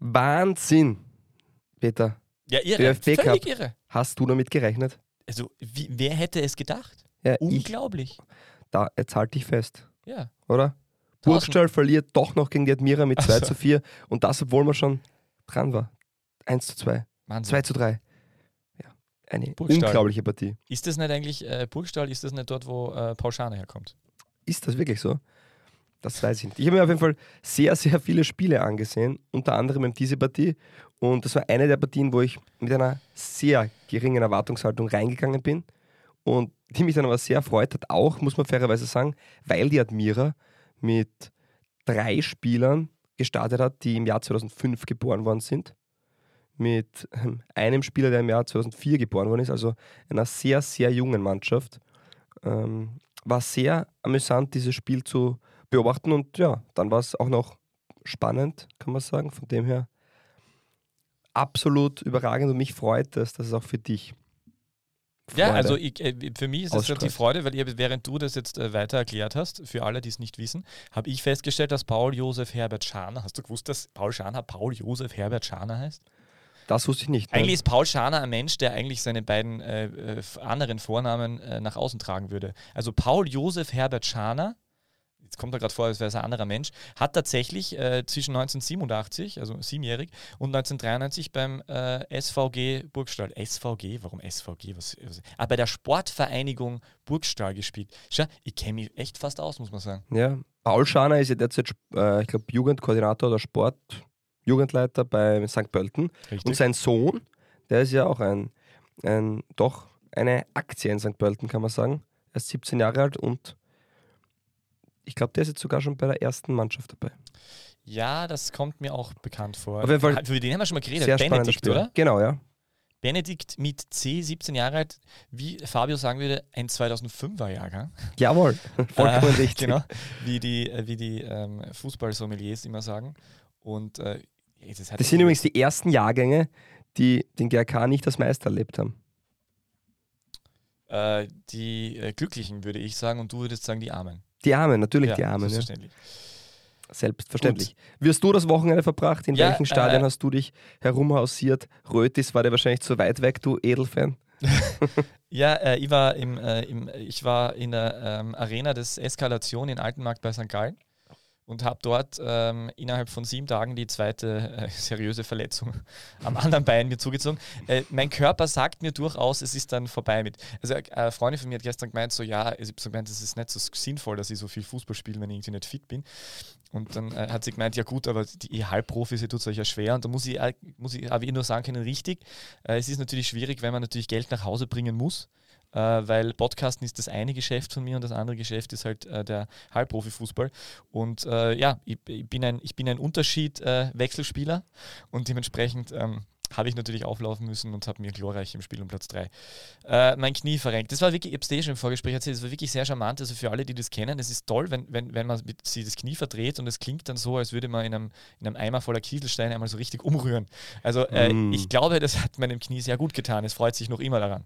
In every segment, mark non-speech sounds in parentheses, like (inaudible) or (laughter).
Wahnsinn. Peter, Ja, irre. ÖFB Cup. Völlig irre. hast du damit gerechnet? Also, wie, wer hätte es gedacht? Ja, ich, Unglaublich. da, jetzt halte ich fest, Ja. oder? Burgstall verliert doch noch gegen die Admira mit 2 Ach so. zu 4 und das, obwohl man schon dran war. 1 zu 2, Wahnsinn. 2 zu 3. Ja, eine Burgstall. unglaubliche Partie. Ist das nicht eigentlich, äh, Burgstall, ist das nicht dort, wo äh, Paul Schane herkommt? Ist das wirklich so? Das weiß ich nicht. Ich habe mir auf jeden Fall sehr, sehr viele Spiele angesehen, unter anderem eben diese Partie. Und das war eine der Partien, wo ich mit einer sehr geringen Erwartungshaltung reingegangen bin und die mich dann aber sehr erfreut hat, auch, muss man fairerweise sagen, weil die Admira mit drei Spielern gestartet hat, die im Jahr 2005 geboren worden sind. Mit ähm, einem Spieler, der im Jahr 2004 geboren worden ist, also einer sehr, sehr jungen Mannschaft. Ähm, war sehr amüsant, dieses Spiel zu beobachten und ja, dann war es auch noch spannend, kann man sagen. Von dem her absolut überragend und mich freut es, dass es auch für dich. Ja, Freude also ich, äh, für mich ist das halt die. Freude, weil ihr, während du das jetzt äh, weiter erklärt hast, für alle, die es nicht wissen, habe ich festgestellt, dass Paul Josef Herbert Schaner, hast du gewusst, dass Paul Schaner Paul Josef Herbert Schaner heißt? das wusste ich nicht. nein. Eigentlich ist Paul Schaner ein Mensch, der eigentlich seine beiden äh, äh, anderen Vornamen äh, nach außen tragen würde. Also Paul Josef Herbert Schaner, jetzt kommt er gerade vor, als wäre es ein anderer Mensch, hat tatsächlich äh, zwischen 1987, also siebenjährig, und 1993 beim äh, SVG Burgstall, SVG, warum SVG? Was, was, ah, bei der Sportvereinigung Burgstall gespielt. Schau, ich kenne mich echt fast aus, muss man sagen. Ja, Paul Schaner ist ja derzeit, äh, ich glaube, Jugendkoordinator oder Sportjugendleiter bei St. Pölten. Und sein Sohn, der ist ja auch ein, ein doch eine Aktie in St. Pölten, kann man sagen. Er ist 17 Jahre alt und ich glaube, der ist jetzt sogar schon bei der ersten Mannschaft dabei. Ja, das kommt mir auch bekannt vor. Auf jeden Fall Für den haben wir schon mal geredet. Sehr Benedikt, Spieler. oder? Genau, ja. Benedikt mit C, 17 Jahre alt, wie Fabio sagen würde, ein 2005er Jahrgang. Jawohl, (laughs) vollkommen Äh, richtig. Genau, wie die, äh, wie die ähm, Fußballsommeliers immer sagen. Und äh, das, Das sind übrigens die ersten Jahrgänge, die den GRK nicht als Meister erlebt haben. äh, die äh, Glücklichen, würde ich sagen, und du würdest sagen, die Armen. Die Armen, natürlich die Armen, ja. selbstverständlich. selbstverständlich. Wie hast du das Wochenende verbracht? In Ja, welchen Stadien äh, hast du dich herumhausiert? Rötis war dir wahrscheinlich zu weit weg, du Edelfan. (laughs) Ja, äh, ich, war im, äh, im, ich war in der ähm, Arena des Eskalation in Altenmarkt bei St. Gallen und habe dort ähm, innerhalb von sieben Tagen die zweite äh, (laughs) seriöse Verletzung am anderen Bein mir zugezogen. Äh, mein Körper sagt mir durchaus, es ist dann vorbei mit. Also äh, eine Freundin von mir hat gestern gemeint, so ja, ich habe so gemeint, es ist nicht so sinnvoll, dass ich so viel Fußball spiele, wenn ich irgendwie nicht fit bin. Und dann äh, hat sie gemeint, ja gut, aber die ihr Halbprofis, tut es euch ja schwer. Und da muss ich, äh, muss ich aber nur sagen können, richtig. Äh, es ist natürlich schwierig, wenn man natürlich Geld nach Hause bringen muss. Äh, weil Podcasten ist das eine Geschäft von mir und das andere Geschäft ist halt äh, der Halbprofi-Fußball. Und äh, ja, ich, ich, bin ein, ich bin ein Unterschied-Wechselspieler und dementsprechend ähm, habe ich natürlich auflaufen müssen und habe mir glorreich im Spiel um Platz 3 äh, mein Knie verrenkt. Das war wirklich, ich habe es dir schon im Vorgespräch erzählt, das war wirklich sehr charmant. Also für alle, die das kennen, es ist toll, wenn, wenn, wenn man mit, sie das Knie verdreht und es klingt dann so, als würde man in einem, in einem Eimer voller Kieselsteine einmal so richtig umrühren. Also äh, Mm. ich glaube, das hat meinem Knie sehr gut getan. Es freut sich noch immer daran.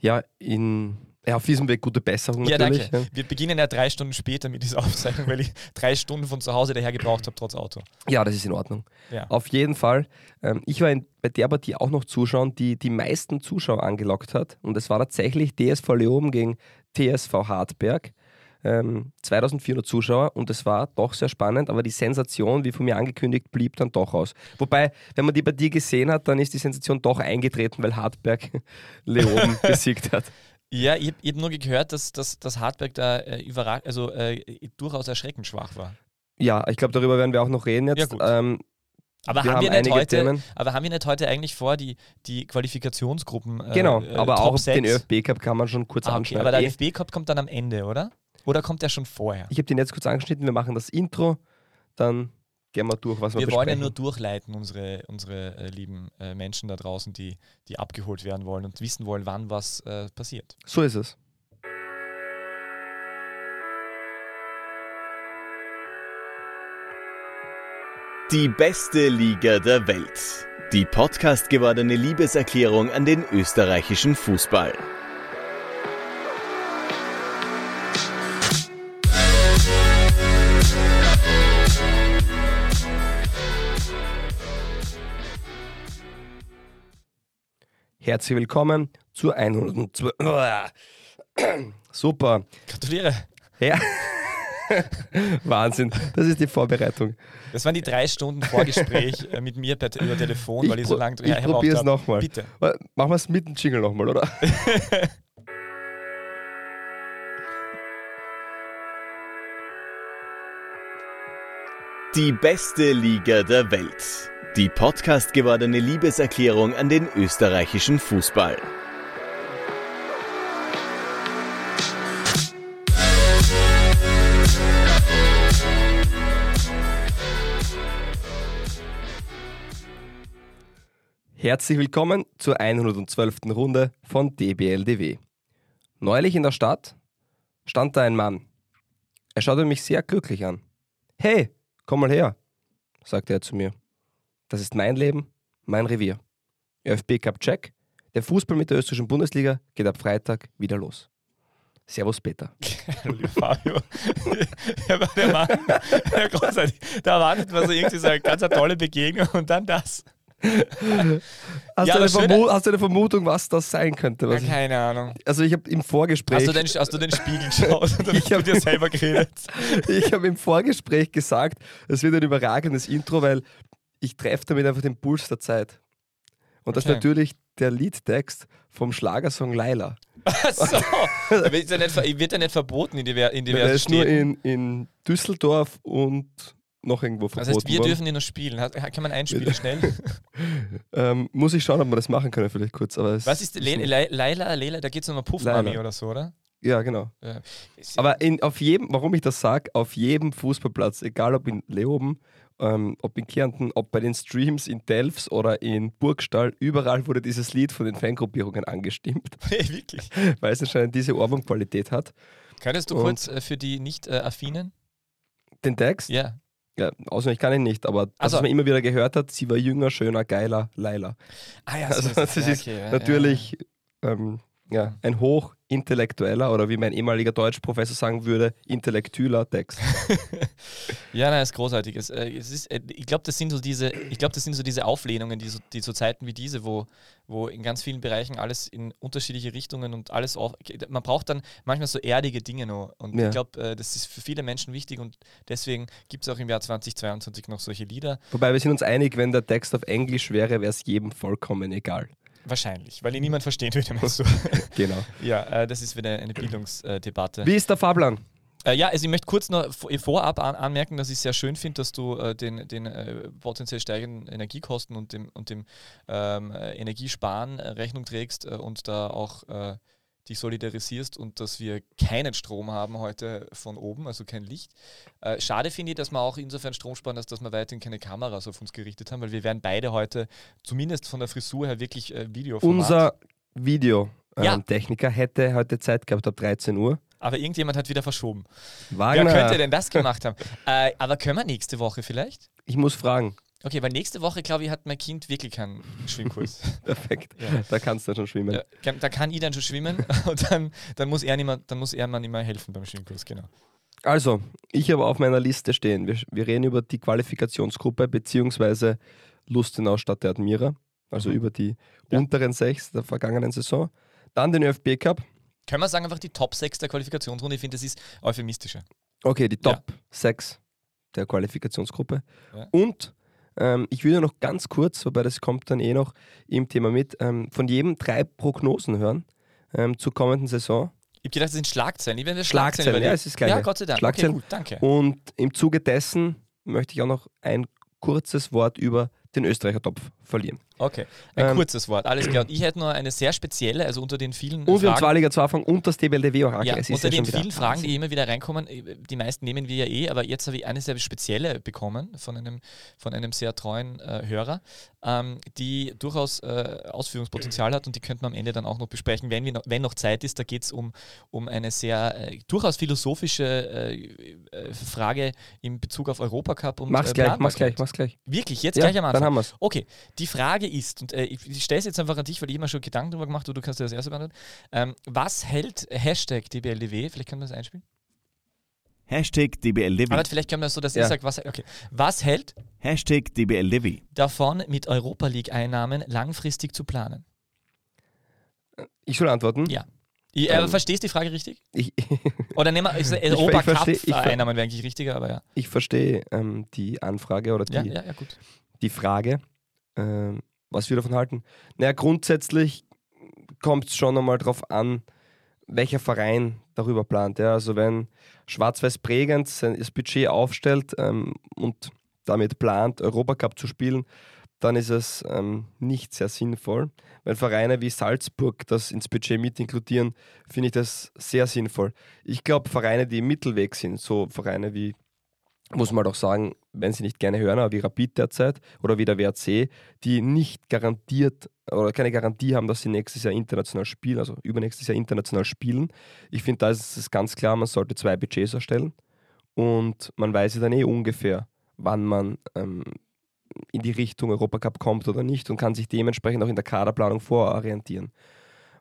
Ja, in, ja, auf diesem Weg gute Besserung Ja, natürlich. danke. Wir beginnen ja drei Stunden später mit dieser (laughs) Aufzeichnung, weil ich drei Stunden von zu Hause daher gebraucht habe, trotz Auto. Ja. ja, das ist in Ordnung. Ja. Auf jeden Fall. Ähm, ich war in, bei der Partie auch noch zuschauen, die die meisten Zuschauer angelockt hat. Und es war tatsächlich DSV Leoben gegen TSV Hartberg. Ähm, 2400 Zuschauer und es war doch sehr spannend, aber die Sensation, wie von mir angekündigt, blieb dann doch aus. Wobei, wenn man die Partie gesehen hat, dann ist die Sensation doch eingetreten, weil Hartberg (laughs) Leoben (laughs) besiegt hat. Ja, ich habe hab nur gehört, dass, dass, dass Hartberg da äh, also, äh, durchaus erschreckend schwach war. Ja, ich glaube, darüber werden wir auch noch reden Ja, jetzt. gut. ähm, Aber Wir haben, haben wir nicht heute, Themen. aber haben wir nicht heute eigentlich vor, die, die Qualifikationsgruppen äh, genau, äh, aber Top auch den? ÖFB Cup kann man schon kurz Ah, okay. anschneiden. Aber der Eh, ÖFB Cup kommt dann am Ende, oder? Oder kommt der schon vorher? Ich habe den jetzt kurz angeschnitten, wir machen das Intro, dann gehen wir durch, was wir, Wir wollen ja besprechen. nur durchleiten, unsere, unsere äh, lieben äh, Menschen da draußen, die, die abgeholt werden wollen und wissen wollen, wann was äh, passiert. So ist es. Die beste Liga der Welt. Die Podcast gewordene Liebeserklärung an den österreichischen Fußball. Herzlich willkommen zur 112. (clears throat) Super. Gratuliere. Ja. (laughs) Wahnsinn. Das ist die Vorbereitung. Das waren die drei Stunden Vorgespräch (laughs) äh, mit mir per, über Telefon, weil ich so lange ich probiere es nochmal. Bitte. Machen wir es mit dem Jingle nochmal, oder? (laughs) Die beste Liga der Welt. Die Podcast gewordene Liebeserklärung an den österreichischen Fußball. Herzlich willkommen zur 112. Runde von DBLDW. Neulich in der Stadt stand da ein Mann. Er schaute mich sehr glücklich an. Hey, komm mal her, sagte er zu mir. Das ist mein Leben, mein Revier. ÖFB Cup Check. Der Fußball mit der österreichischen Bundesliga geht ab Freitag wieder los. Servus Peter. (laughs) Hallo, Fabio. (laughs) Der Mann, ja, großartig. Da erwartet man so irgendwie so eine ganz eine tolle Begegnung und dann das. Hast, Ja, du, eine aber schön- Vermu hast du eine Vermutung, was das sein könnte? Ja, keine Ahnung. also ich habe im Vorgespräch, Hast du, den, hast du den Spiegel (laughs) geschaut und dann Ich hast du hab- dir selber geredet? ich habe im Vorgespräch gesagt, es wird ein überragendes Intro, weil ich treffe damit einfach den Puls der Zeit. Und das ist Okay. natürlich der Liedtext vom Schlagersong Laila. Achso. Wird (laughs) ja nicht, wird ja nicht verboten in, diver, in Der diversen ist nur in, in Düsseldorf und noch irgendwo Das verboten heißt, wir worden. dürfen ihn noch spielen. Kann man einspielen schnell? (laughs) Ähm, muss ich schauen, ob wir das machen können, vielleicht kurz. Aber Was ist Le nicht- Le Leila, Leila? Da geht es um eine Puffmami oder so, oder? Ja, genau. Ja. Aber in, auf jedem, warum ich das sage, auf jedem Fußballplatz, egal ob in Leoben, ähm, ob in Kärnten, ob bei den Streams in Delfs oder in Burgstall, überall wurde dieses Lied von den Fangruppierungen angestimmt, (laughs) wirklich. (laughs) weil es anscheinend diese Ohrwurmqualität hat. Könntest du Und- kurz äh, für die nicht-affinen? Den Text, ja. ja, auswendig kann ich nicht, aber das, Also- was man immer wieder gehört hat, sie war jünger, schöner, geiler, Leila. Ah ja, (laughs) Also so das es. ist Ja, okay, ja, Natürlich ähm, ja, ein hochintellektueller oder wie mein ehemaliger Deutschprofessor sagen würde, intellektueller Text. (laughs) Ja, nein, ist großartig. Es, äh, es ist, äh, ich glaube, das sind so diese, ich glaube, das sind so diese Auflehnungen, die so, die so Zeiten wie diese, wo, wo in ganz vielen Bereichen alles in unterschiedliche Richtungen und alles auf. Man braucht dann manchmal so erdige Dinge noch. Und Ja. ich glaube, äh, das ist für viele Menschen wichtig und deswegen gibt es auch im Jahr 2022 noch solche Lieder. Wobei wir sind uns einig, wenn der Text auf Englisch wäre, wäre es jedem vollkommen egal. Wahrscheinlich, weil ihn niemand verstehen würde, meinst du? (laughs) Genau. ja, äh, das ist wieder eine Bildungsdebatte. Wie ist der Fahrplan? Äh, ja, also ich möchte kurz noch vor- vorab an, anmerken, dass ich sehr schön finde, dass du äh, den, den äh, potenziell steigenden Energiekosten und dem, und dem ähm, äh, Energiesparen äh, Rechnung trägst äh, und da auch äh, dich solidarisierst und dass wir keinen Strom haben heute von oben, also kein Licht. Äh, schade finde ich, dass wir auch insofern Strom sparen, dass, dass wir weiterhin keine Kameras auf uns gerichtet haben, weil wir werden beide heute zumindest von der Frisur her wirklich äh, Video Unser Videotechniker Ja. ähm, Techniker hätte heute Zeit gehabt ab 13 Uhr. Aber irgendjemand hat wieder verschoben. Wagner, Wer könnte denn das gemacht haben? äh, aber können wir nächste Woche vielleicht? ich muss fragen. Okay, weil nächste Woche, glaube ich, hat mein Kind wirklich keinen Schwimmkurs. (laughs) Perfekt. Ja. Da kannst du dann schon schwimmen. ja, da kann ich dann schon schwimmen (laughs) und dann, dann, muss er nicht mehr, dann muss er mir nicht mehr helfen beim Schwimmkurs, genau. Also, ich habe auf meiner Liste stehen. Wir, wir reden über die Qualifikationsgruppe beziehungsweise Lustenau statt der Admira. Also Mhm. über die Ja. unteren sechs der vergangenen Saison. Dann den ÖFB Cup. Können wir sagen, einfach die Top 6 der Qualifikationsrunde? Ich finde, das ist euphemistischer. Okay, die Ja. Top 6 der Qualifikationsgruppe. Ja. Und ähm, ich würde noch ganz kurz, wobei das kommt dann eh noch im Thema mit, ähm, von jedem drei Prognosen hören ähm, zur kommenden Saison. Ich habe gedacht, das sind Schlagzeilen. Ich werde Schlagzeilen, Schlagzeilen, ja, es ist gleich. Ja, Gott sei Dank. Schlagzeilen. Okay, gut, danke. Und im Zuge dessen möchte ich auch noch ein kurzes Wort über den Österreicher-Topf verlieren. Okay, ein Ähm, kurzes Wort, alles klar. Und ich hätte nur eine sehr spezielle, also unter den vielen Und wir haben Fragen, zwei Liga zu Anfang und das DBLDW auch Ja, unter ja den vielen Fragen, die immer wieder reinkommen, äh, die meisten nehmen wir ja eh, aber jetzt habe ich eine sehr spezielle bekommen von einem, von einem sehr treuen äh, Hörer, ähm, die durchaus äh, Ausführungspotenzial hat und die könnten wir am Ende dann auch noch besprechen, wenn, wir noch, wenn noch Zeit ist. Da geht es um, um eine sehr äh, durchaus philosophische äh, äh, Frage in Bezug auf Europacup und Mach's gleich, mach's gleich, mach's gleich. Wirklich, jetzt Ja, gleich am Anfang. dann haben wir's. Okay, die Frage ist, und äh, ich, ich stelle es jetzt einfach an dich, weil ich immer schon Gedanken darüber gemacht habe, du kannst dir das erste beantworten. Ähm, was hält Hashtag DBLDW, vielleicht können wir das einspielen? Hashtag DBLDW. Aber vielleicht können wir das so, dass Ja. ich sage, was, okay. was hält Hashtag DBLDW. davon, mit Europa League-Einnahmen langfristig zu planen? Ich soll antworten? Ja. Ich, äh, Ähm, verstehst du die Frage richtig? Ich, (laughs) Oder nehmen wir, ist, äh, Ich- Europa ich versteh- Cup ich ver- Einnahmen wäre eigentlich richtiger, aber ja. ich verstehe ähm, die Anfrage oder die, Ja, ja, ja, gut. die Frage, ähm, was wir davon halten. Naja, grundsätzlich kommt es schon einmal darauf an, welcher Verein darüber plant. Ja? Also wenn Schwarz-Weiß Bregenz sein Budget aufstellt ähm, und damit plant, Europacup zu spielen, dann ist es ähm, nicht sehr sinnvoll. Wenn Vereine wie Salzburg das ins Budget mit inkludieren, finde ich das sehr sinnvoll. Ich glaube, Vereine, die im Mittelweg sind, so Vereine wie, muss man doch sagen, wenn sie nicht gerne hören, aber wie Rapid derzeit oder wie der WRC, die nicht garantiert oder keine Garantie haben, dass sie nächstes Jahr international spielen, also übernächstes Jahr international spielen. Ich finde, da ist es ganz klar, man sollte zwei Budgets erstellen und man weiß ja dann eh ungefähr, wann man ähm, in die Richtung Europacup kommt oder nicht und kann sich dementsprechend auch in der Kaderplanung vororientieren.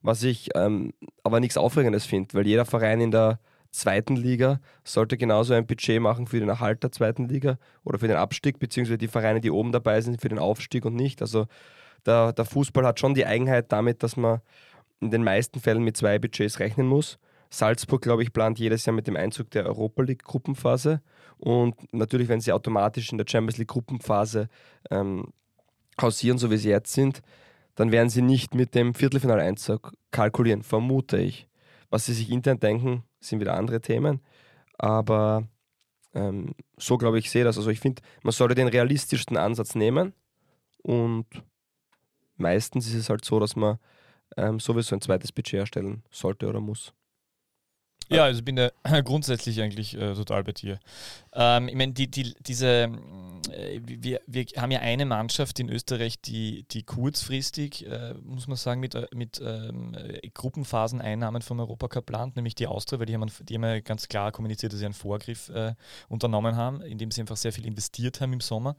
Was ich ähm, aber nichts Aufregendes finde, weil jeder Verein in der zweiten Liga sollte genauso ein Budget machen für den Erhalt der zweiten Liga oder für den Abstieg, beziehungsweise die Vereine, die oben dabei sind, für den Aufstieg und nicht. Also der, der Fußball hat schon die Eigenheit damit, dass man in den meisten Fällen mit zwei Budgets rechnen muss. Salzburg, glaube ich, plant jedes Jahr mit dem Einzug der Europa League Gruppenphase. Und natürlich, wenn sie automatisch in der Champions League Gruppenphase ähm, hausieren, so wie sie jetzt sind, dann werden sie nicht mit dem Viertelfinaleinzug kalkulieren, vermute ich. Was sie sich intern denken, sind wieder andere Themen. Aber ähm, so glaube ich, sehe das. Also ich finde, man sollte den realistischsten Ansatz nehmen und meistens ist es halt so, dass man ähm, sowieso ein zweites Budget erstellen sollte oder muss. Ja, also bin da (clears throat) grundsätzlich eigentlich äh, total bei dir. Ähm, ich meine, die, die, diese, äh, wir, wir haben ja eine Mannschaft in Österreich, die, die kurzfristig, äh, muss man sagen, mit, äh, mit ähm, äh, Gruppenphaseneinnahmen vom Europacup plant, nämlich die Austria, weil die haben, die haben ja ganz klar kommuniziert, dass sie einen Vorgriff äh, unternommen haben, indem sie einfach sehr viel investiert haben im Sommer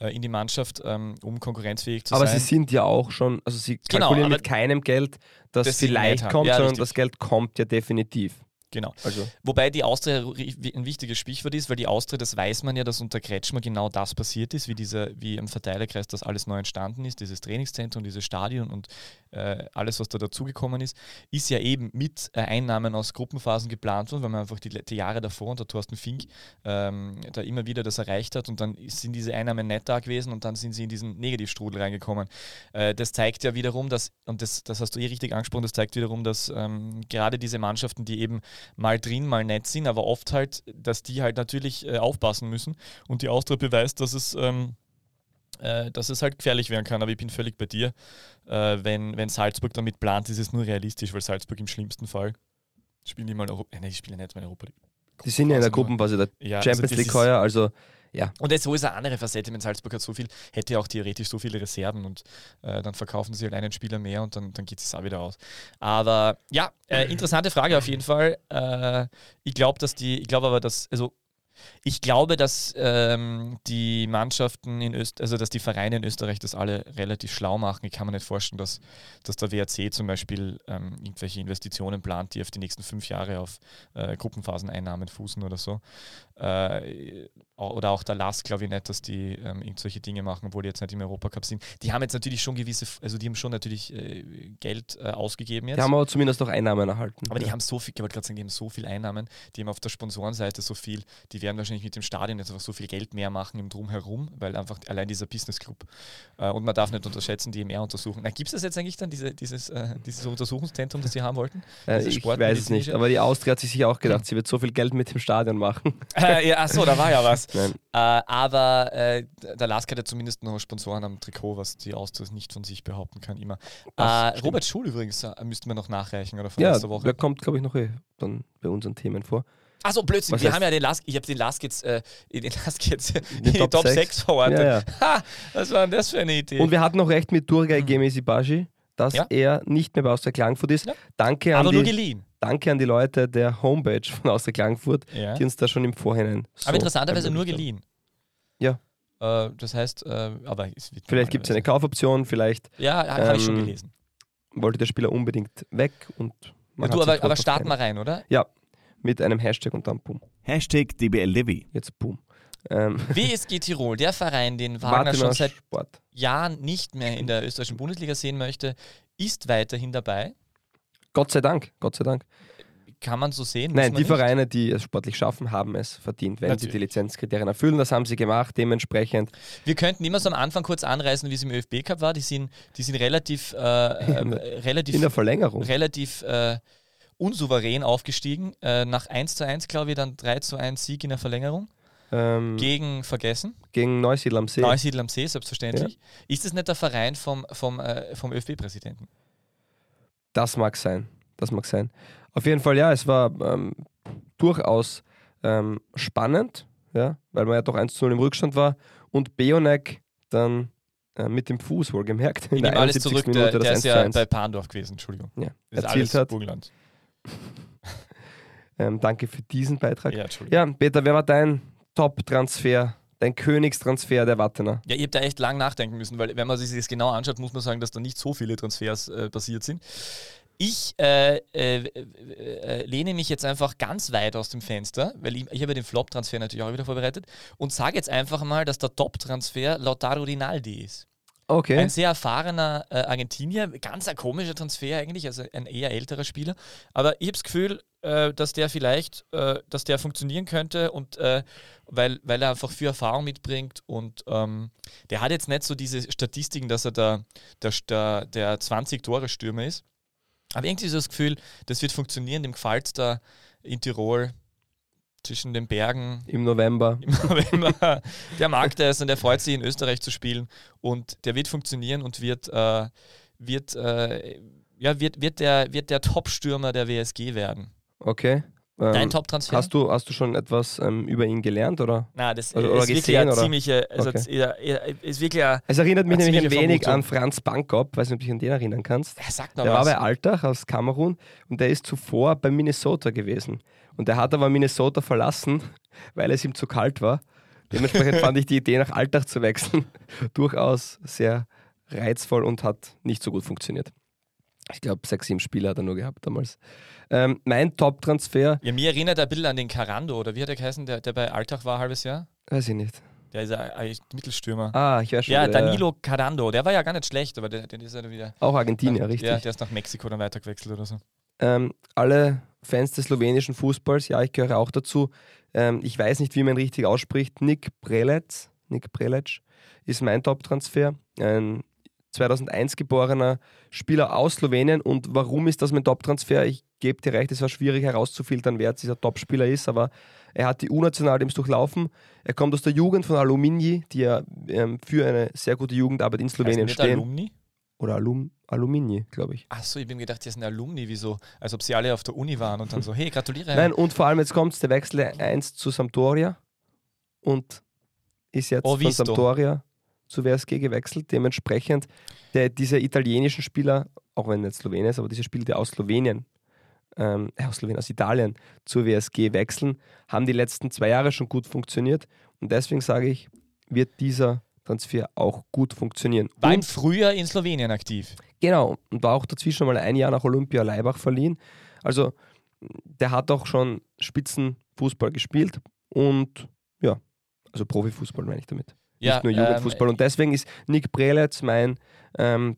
äh, in die Mannschaft, ähm, um konkurrenzfähig zu aber sein. sie sind ja auch schon, also sie Genau, kalkulieren aber mit keinem Geld, das, das sie haben. kommt, Ja, sondern richtig. das Geld kommt ja definitiv. Genau. Also Wobei die Austria ri- ein wichtiges Stichwort ist, weil die Austria, das weiß man ja, dass unter Kretschmer genau das passiert ist, wie, dieser, wie im Verteilerkreis das alles neu entstanden ist, dieses Trainingszentrum, dieses Stadion und äh, alles, was da dazugekommen ist, ist ja eben mit äh, Einnahmen aus Gruppenphasen geplant worden, weil man einfach die, die Jahre davor unter Thorsten Fink ähm, da immer wieder das erreicht hat und dann sind diese Einnahmen nicht da gewesen und dann sind sie in diesen Negativstrudel reingekommen. Äh, das zeigt ja wiederum, dass, und das, das hast du eh richtig angesprochen, das zeigt wiederum, dass ähm, gerade diese Mannschaften, die eben mal drin, mal nett sind, aber oft halt, dass die halt natürlich äh, aufpassen müssen und die Austria beweist, dass es, ähm, äh, dass es halt gefährlich werden kann. Aber ich bin völlig bei dir. Äh, wenn, wenn Salzburg damit plant, ist es nur realistisch, weil Salzburg im schlimmsten Fall spielen die mal Europa, äh, nee, die spielen nicht mal in Europa League. die sind ja in der Also Gruppenphase der Ja, also Champions das League heuer, also Und jetzt so ist eine andere Facette, wenn Salzburg hat so viel, hätte ja auch theoretisch so viele Reserven und äh, dann verkaufen sie halt einen Spieler mehr und dann, dann geht es auch wieder aus. Aber ja, äh, interessante Frage auf jeden Fall. Äh, ich glaube, dass die, ich glaube aber, dass, also ich glaube, dass ähm, die Mannschaften in Öst also dass die Vereine in Österreich das alle relativ schlau machen. Ich kann mir nicht vorstellen, dass, dass der WRC zum Beispiel ähm, irgendwelche Investitionen plant, die auf die nächsten fünf Jahre auf äh, Gruppenphaseneinnahmen fußen oder so. Äh, oder auch der LAS, glaube ich nicht, dass die ähm, irgend solche Dinge machen, obwohl die jetzt nicht im Europacup sind. Die haben jetzt natürlich schon gewisse, also die haben schon natürlich äh, Geld äh, ausgegeben jetzt. die haben aber zumindest noch Einnahmen erhalten. Aber die ja. haben so viel, ich wollte gerade sagen, die haben so viel Einnahmen, die haben auf der Sponsorenseite so viel, die werden wahrscheinlich mit dem Stadion jetzt einfach so viel Geld mehr machen im Drumherum, weil einfach allein dieser Business Club äh, und man darf nicht unterschätzen, die EMR untersuchen. Gibt es das jetzt eigentlich dann, diese, dieses, äh, dieses Untersuchungszentrum, das sie haben wollten? Äh, ich weiß es nicht, aber die Austria hat sich sicher auch gedacht, (laughs) sie wird so viel Geld mit dem Stadion machen. (laughs) äh, ja, achso, da war ja was. Nein. Äh, aber äh, der Lask hat ja zumindest noch Sponsoren am Trikot, was die Austria nicht von sich behaupten kann, immer. Das Äh. Robert Schul übrigens äh, müssten wir noch nachreichen oder von Ja, letzter Woche. der kommt, glaube ich, noch eh dann bei unseren Themen vor. Achso, Blödsinn, Was wir heißt- haben ja den Lask, ich habe den Lask jetzt, äh, den Lask jetzt (laughs) in Den die Top Top, sechs. 6 verortet. Ja, ja. Ha, was war denn das für eine Idee? Und wir hatten noch recht mit Turgay Gemesi Bashi, dass Ja. er nicht mehr bei Austria Klagenfurt ist. Danke, an aber nur die, geliehen. Danke an die Leute der Homepage von Austria Klagenfurt, Ja. die uns da schon im Vorhinein so aber interessanterweise nur geliehen. Ja. Äh, das heißt, äh, aber es wird Vielleicht gibt es eine Kaufoption, vielleicht Ja, habe ich schon ähm, gelesen. wollte der Spieler unbedingt weg und Ja, du, aber, aber starten wir rein, oder? Mit einem Hashtag und dann boom. Hashtag DBLDevi. Jetzt boom. Ähm, (laughs) WSG Tirol, der Verein, den Wagner Martiner schon seit Sport. Jahren nicht mehr in der österreichischen Bundesliga sehen möchte, ist weiterhin dabei. Gott sei Dank, Gott sei Dank. Kann man so sehen? Nein, die nicht? Vereine, die es sportlich schaffen, haben es verdient, wenn sie Natürlich. die Lizenzkriterien erfüllen. Das haben sie gemacht. Dementsprechend Wir könnten immer so am Anfang kurz anreißen, wie es im ÖFB Cup war. Die sind, die sind relativ, äh, (laughs) äh, relativ, in der Verlängerung. relativ äh, unsouverän aufgestiegen. Äh, nach 1 zu 1, glaube ich, dann 3 zu 1 Sieg in der Verlängerung. Ähm, Gegen Vergessen. gegen Neusiedl am See. Neusiedl am See, selbstverständlich. Ist das nicht der Verein vom, vom, äh, vom ÖFB-Präsidenten? Das mag sein. Das mag sein. Auf jeden Fall, ja, es war ähm, durchaus ähm, spannend, ja, weil man ja doch 1 zu 0 im Rückstand war und Beonek dann äh, mit dem Fuß wohlgemerkt in Ich der nehme alles 71. zurück, der, Minute der das ist 1 ja zu 1 bei Pandorf gewesen, Entschuldigung. ja, Das ist erzielt alles hat. Burgenland. (laughs) Ähm, danke für diesen Beitrag. Ja, Entschuldigung. Ja, Peter, wer war dein Top-Transfer, dein Königstransfer der Wattener? Ja, ich habe da echt lang nachdenken müssen, weil wenn man sich das genau anschaut, muss man sagen, dass da nicht so viele Transfers äh, passiert sind. Ich äh, äh, äh, lehne mich jetzt einfach ganz weit aus dem Fenster, weil ich, ich habe den Flop-Transfer natürlich auch wieder vorbereitet und sage jetzt einfach mal, dass der Top-Transfer Lautaro Rinaldi ist. Okay. Ein sehr erfahrener äh, Argentinier, ganz ein komischer Transfer eigentlich, also ein eher älterer Spieler. Aber ich habe das Gefühl, äh, dass der vielleicht, äh, dass der funktionieren könnte und äh, weil, weil er einfach viel Erfahrung mitbringt und ähm, der hat jetzt nicht so diese Statistiken, dass er der, der, der, der 20-Tore-Stürmer ist. Aber irgendwie so das Gefühl, das wird funktionieren, dem gefällt da in Tirol zwischen den Bergen Im November. (laughs) im November. Der mag das und der freut sich in Österreich zu spielen und der wird funktionieren und wird, äh, wird, äh, ja, wird, wird der, wird der Top-Stürmer der WSG werden. Okay. Dein Ähm, Top-Transfer? hast, du, hast du schon etwas ähm, über ihn gelernt? Oder? Na, das Oder- äh, oder ist wirklich gesehen, oder? ziemliche, also Okay. ja, ist wirklich ein, Es erinnert mich nämlich ein wenig Vermutung. an Franz Bankop, weiß nicht, ob du dich an den erinnern kannst. er sagt noch Der war was. bei Altach aus Kamerun und der ist zuvor bei Minnesota gewesen. Und der hat aber Minnesota verlassen, (laughs) weil es ihm zu kalt war. Dementsprechend fand ich die Idee, nach Altach zu wechseln, (laughs) durchaus sehr reizvoll und hat nicht so gut funktioniert. Ich glaube, sechs, sieben Spiele hat er nur gehabt damals. Ähm, mein Top-Transfer, Ja, mir erinnert er ein bisschen an den Carando, oder wie hat er geheißen, der, der bei Altach war ein halbes Jahr? weiß ich nicht. Der ist ein, Mittelstürmer. Ah, ich weiß schon. ja, Danilo Carando, der war ja gar nicht schlecht, aber der, der ist ja wieder. Auch Argentinier, richtig. Ja, der ist nach Mexiko dann weitergewechselt oder so. Ähm, alle Fans des slowenischen Fußballs, ja, ich gehöre auch dazu. Ähm, ich weiß nicht, wie man richtig ausspricht. Nick Prelec, Nick Prelec ist mein Top-Transfer. Ein 2001 geborener Spieler aus Slowenien. Und warum ist das mein Top-Transfer? Ich gebe dir recht, es war schwierig herauszufiltern, wer jetzt dieser Top-Spieler ist, aber er hat die U-Nationalteams durchlaufen. Er kommt aus der Jugend von Alumini, die ja ähm, für eine sehr gute Jugendarbeit in Slowenien stehen. Alumni? Oder Alum, Alumini, glaube ich. Achso, ich bin gedacht, die sind Alumni, wieso? Als ob sie alle auf der Uni waren und dann so, hey, gratuliere. Nein, und vor allem jetzt kommt der Wechsel 1 zu Sampdoria und ist jetzt Oh, von. Sampdoria zu WSG gewechselt. Dementsprechend, der, diese italienischen Spieler, auch wenn er nicht Slowenien ist, aber diese Spieler, die aus Slowenien, ähm, äh, aus Slowenien, aus Italien zur WSG wechseln, haben die letzten zwei Jahre schon gut funktioniert. Und deswegen sage ich, wird dieser Transfer auch gut funktionieren. War im Frühjahr in Slowenien aktiv. genau, und war auch dazwischen mal ein Jahr nach Olympia Leibach verliehen. Also der hat auch schon Spitzenfußball gespielt und ja, also Profifußball meine ich damit. Ja, Nicht nur Jugendfußball. Ähm, und deswegen ist Nick Prelitz mein ähm,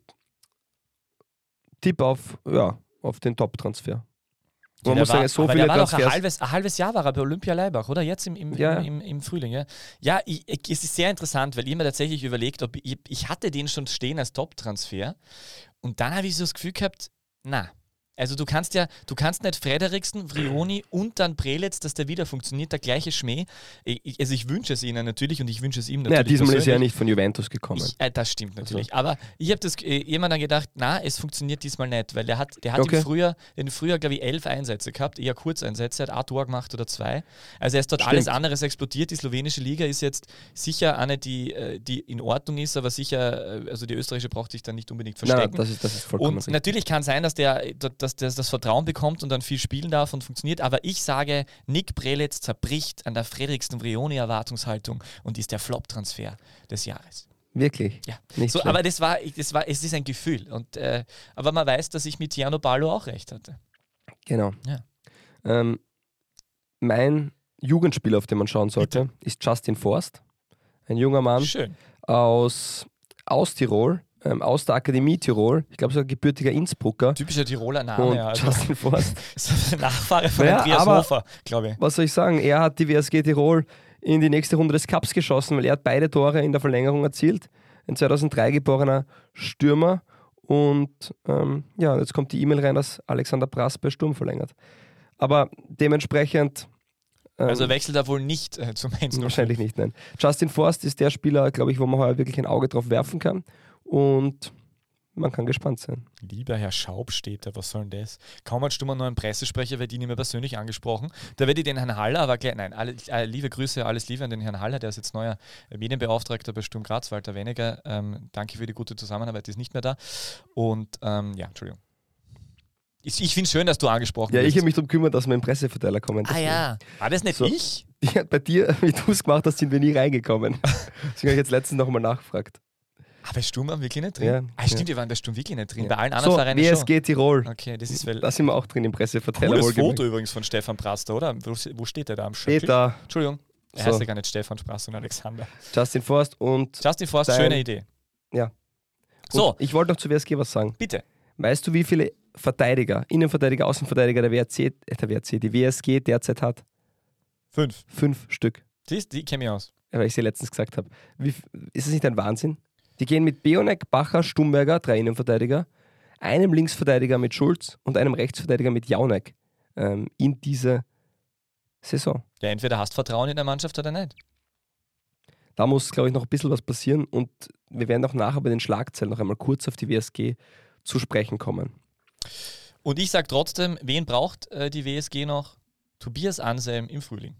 Tipp auf, ja, auf den Top-Transfer. Man muss war, sagen, so viele der war doch ein Transfers. halbes, ein halbes Jahr war er bei Olympia Leibach, oder? Jetzt im, im, Ja. im, im, Frühling, ja. Ja, ich, ich, es ist sehr interessant, weil ich mir tatsächlich überlegt, ob ich, ich hatte den schon stehen als Top-Transfer und dann habe ich so das Gefühl gehabt, na, also du kannst ja, du kannst nicht Frederiksen, Vrioni und dann Prelitz, dass der wieder funktioniert, der gleiche Schmäh. Ich, also ich wünsche es ihnen natürlich und ich wünsche es ihm natürlich. Ja, diesmal ist er ja persönlich. nicht von Juventus gekommen. Ich, äh, das stimmt natürlich. Aber ich habe das äh, jemand dann gedacht, na, es funktioniert diesmal nicht, weil der hat, der hat Okay. im Frühjahr, im Frühjahr, glaube ich, elf Einsätze gehabt, eher Kurzeinsätze, hat ein Tor gemacht oder zwei. Also er ist dort Stimmt. alles anderes explodiert. Die slowenische Liga ist jetzt sicher eine, die, äh, die in Ordnung ist, aber sicher, äh, also die österreichische braucht sich dann nicht unbedingt Nein, nein, verstecken. das ist, das ist vollkommen Und richtig. natürlich kann sein, dass der, dass der das Vertrauen bekommt und dann viel spielen darf und funktioniert. Aber ich sage, Nick Prelitz zerbricht an der Frederiksen Vrioni-Erwartungshaltung und ist der Flop-Transfer des Jahres. Wirklich. Ja. Nicht So, schlecht. aber das war, das war, es ist ein Gefühl. Und, äh, aber man weiß, dass ich mit Tiano Ballo auch recht hatte. Genau. Ja. Ähm, mein Jugendspieler, auf den man schauen sollte, ist Justin Forst. Ein junger Mann Schön. aus, aus Tirol, ähm, aus der Akademie Tirol. Ich glaube, so ein gebürtiger Innsbrucker. Typischer Tiroler Name, Und ja. Also, Justin Forst. (laughs) das ist der Nachfahre von Naja, Andreas Hofer, glaube ich. Was soll ich sagen? Er hat die WSG Tirol in die nächste Runde des Cups geschossen, weil er hat beide Tore in der Verlängerung erzielt. Ein 2003 geborener Stürmer. Und ähm, ja, jetzt kommt die E-Mail rein, dass Alexander Brass bei Sturm verlängert. Aber dementsprechend. ähm, Also wechselt er wohl nicht äh, zum Mainz 05. Wahrscheinlich nicht, nein. Justin Forst ist der Spieler, glaube ich, wo man heuer wirklich ein Auge drauf werfen kann. Und man kann gespannt sein. Lieber Herr Schaub steht da, was soll denn das? Kaum hat Stummer noch einen Pressesprecher, wird ihn nicht mehr persönlich angesprochen. Da werde ich den Herrn Haller, aber gleich, nein, alle, äh, liebe Grüße, alles Liebe an den Herrn Haller, der ist jetzt neuer Medienbeauftragter bei Sturm Graz, Walter Weniger. Ähm, danke für die gute Zusammenarbeit, die ist nicht mehr da. Und ähm, ja, Entschuldigung. Ich, ich finde es schön, dass du angesprochen Ja, ich wirst. habe mich darum gekümmert, dass mein Presseverteiler kommt. Ah ja, war das nicht So. ich? Ja, bei dir, (laughs) wie du es gemacht hast, sind wir nie reingekommen. (laughs) Deswegen habe ich jetzt letztens nochmal nachgefragt. Ah, bei Sturm waren wir wirklich nicht drin? Ja, ah, stimmt, ja. wir waren bei Sturm wirklich nicht drin. Bei allen anderen So, Vereinen schon. WSG Tirol. Okay, das ist weil Da sind wir auch drin im Presseverteiler. cooles. Foto übrigens von Stefan Praster, oder? Wo, wo steht der da am Schöckl? Peter, Entschuldigung, er So. heißt ja gar nicht Stefan Praster und Alexander. Justin Forst und. Justin Forst, Dein- schöne Idee. Ja. So, Und ich wollte noch zu WSG was sagen. bitte. Weißt du, wie viele Verteidiger, Innenverteidiger, Außenverteidiger der WRC, äh, der WRC, die WSG derzeit hat? Fünf. Fünf Stück. Siehst die kenne ich aus. Ja, Weil ich sie letztens gesagt habe. Wie, ist es nicht ein Wahnsinn? Die gehen mit Beonek, Bacher, Stumberger, drei Innenverteidiger, einem Linksverteidiger mit Schulz und einem Rechtsverteidiger mit Jaunek ähm, in diese Saison. Ja, entweder hast Vertrauen in der Mannschaft oder nicht. Da muss, glaube ich, noch ein bisschen was passieren und wir werden auch nachher bei den Schlagzeilen noch einmal kurz auf die WSG zu sprechen kommen. Und ich sage trotzdem, wen braucht äh, die WSG noch? Tobias Anselm im Frühling.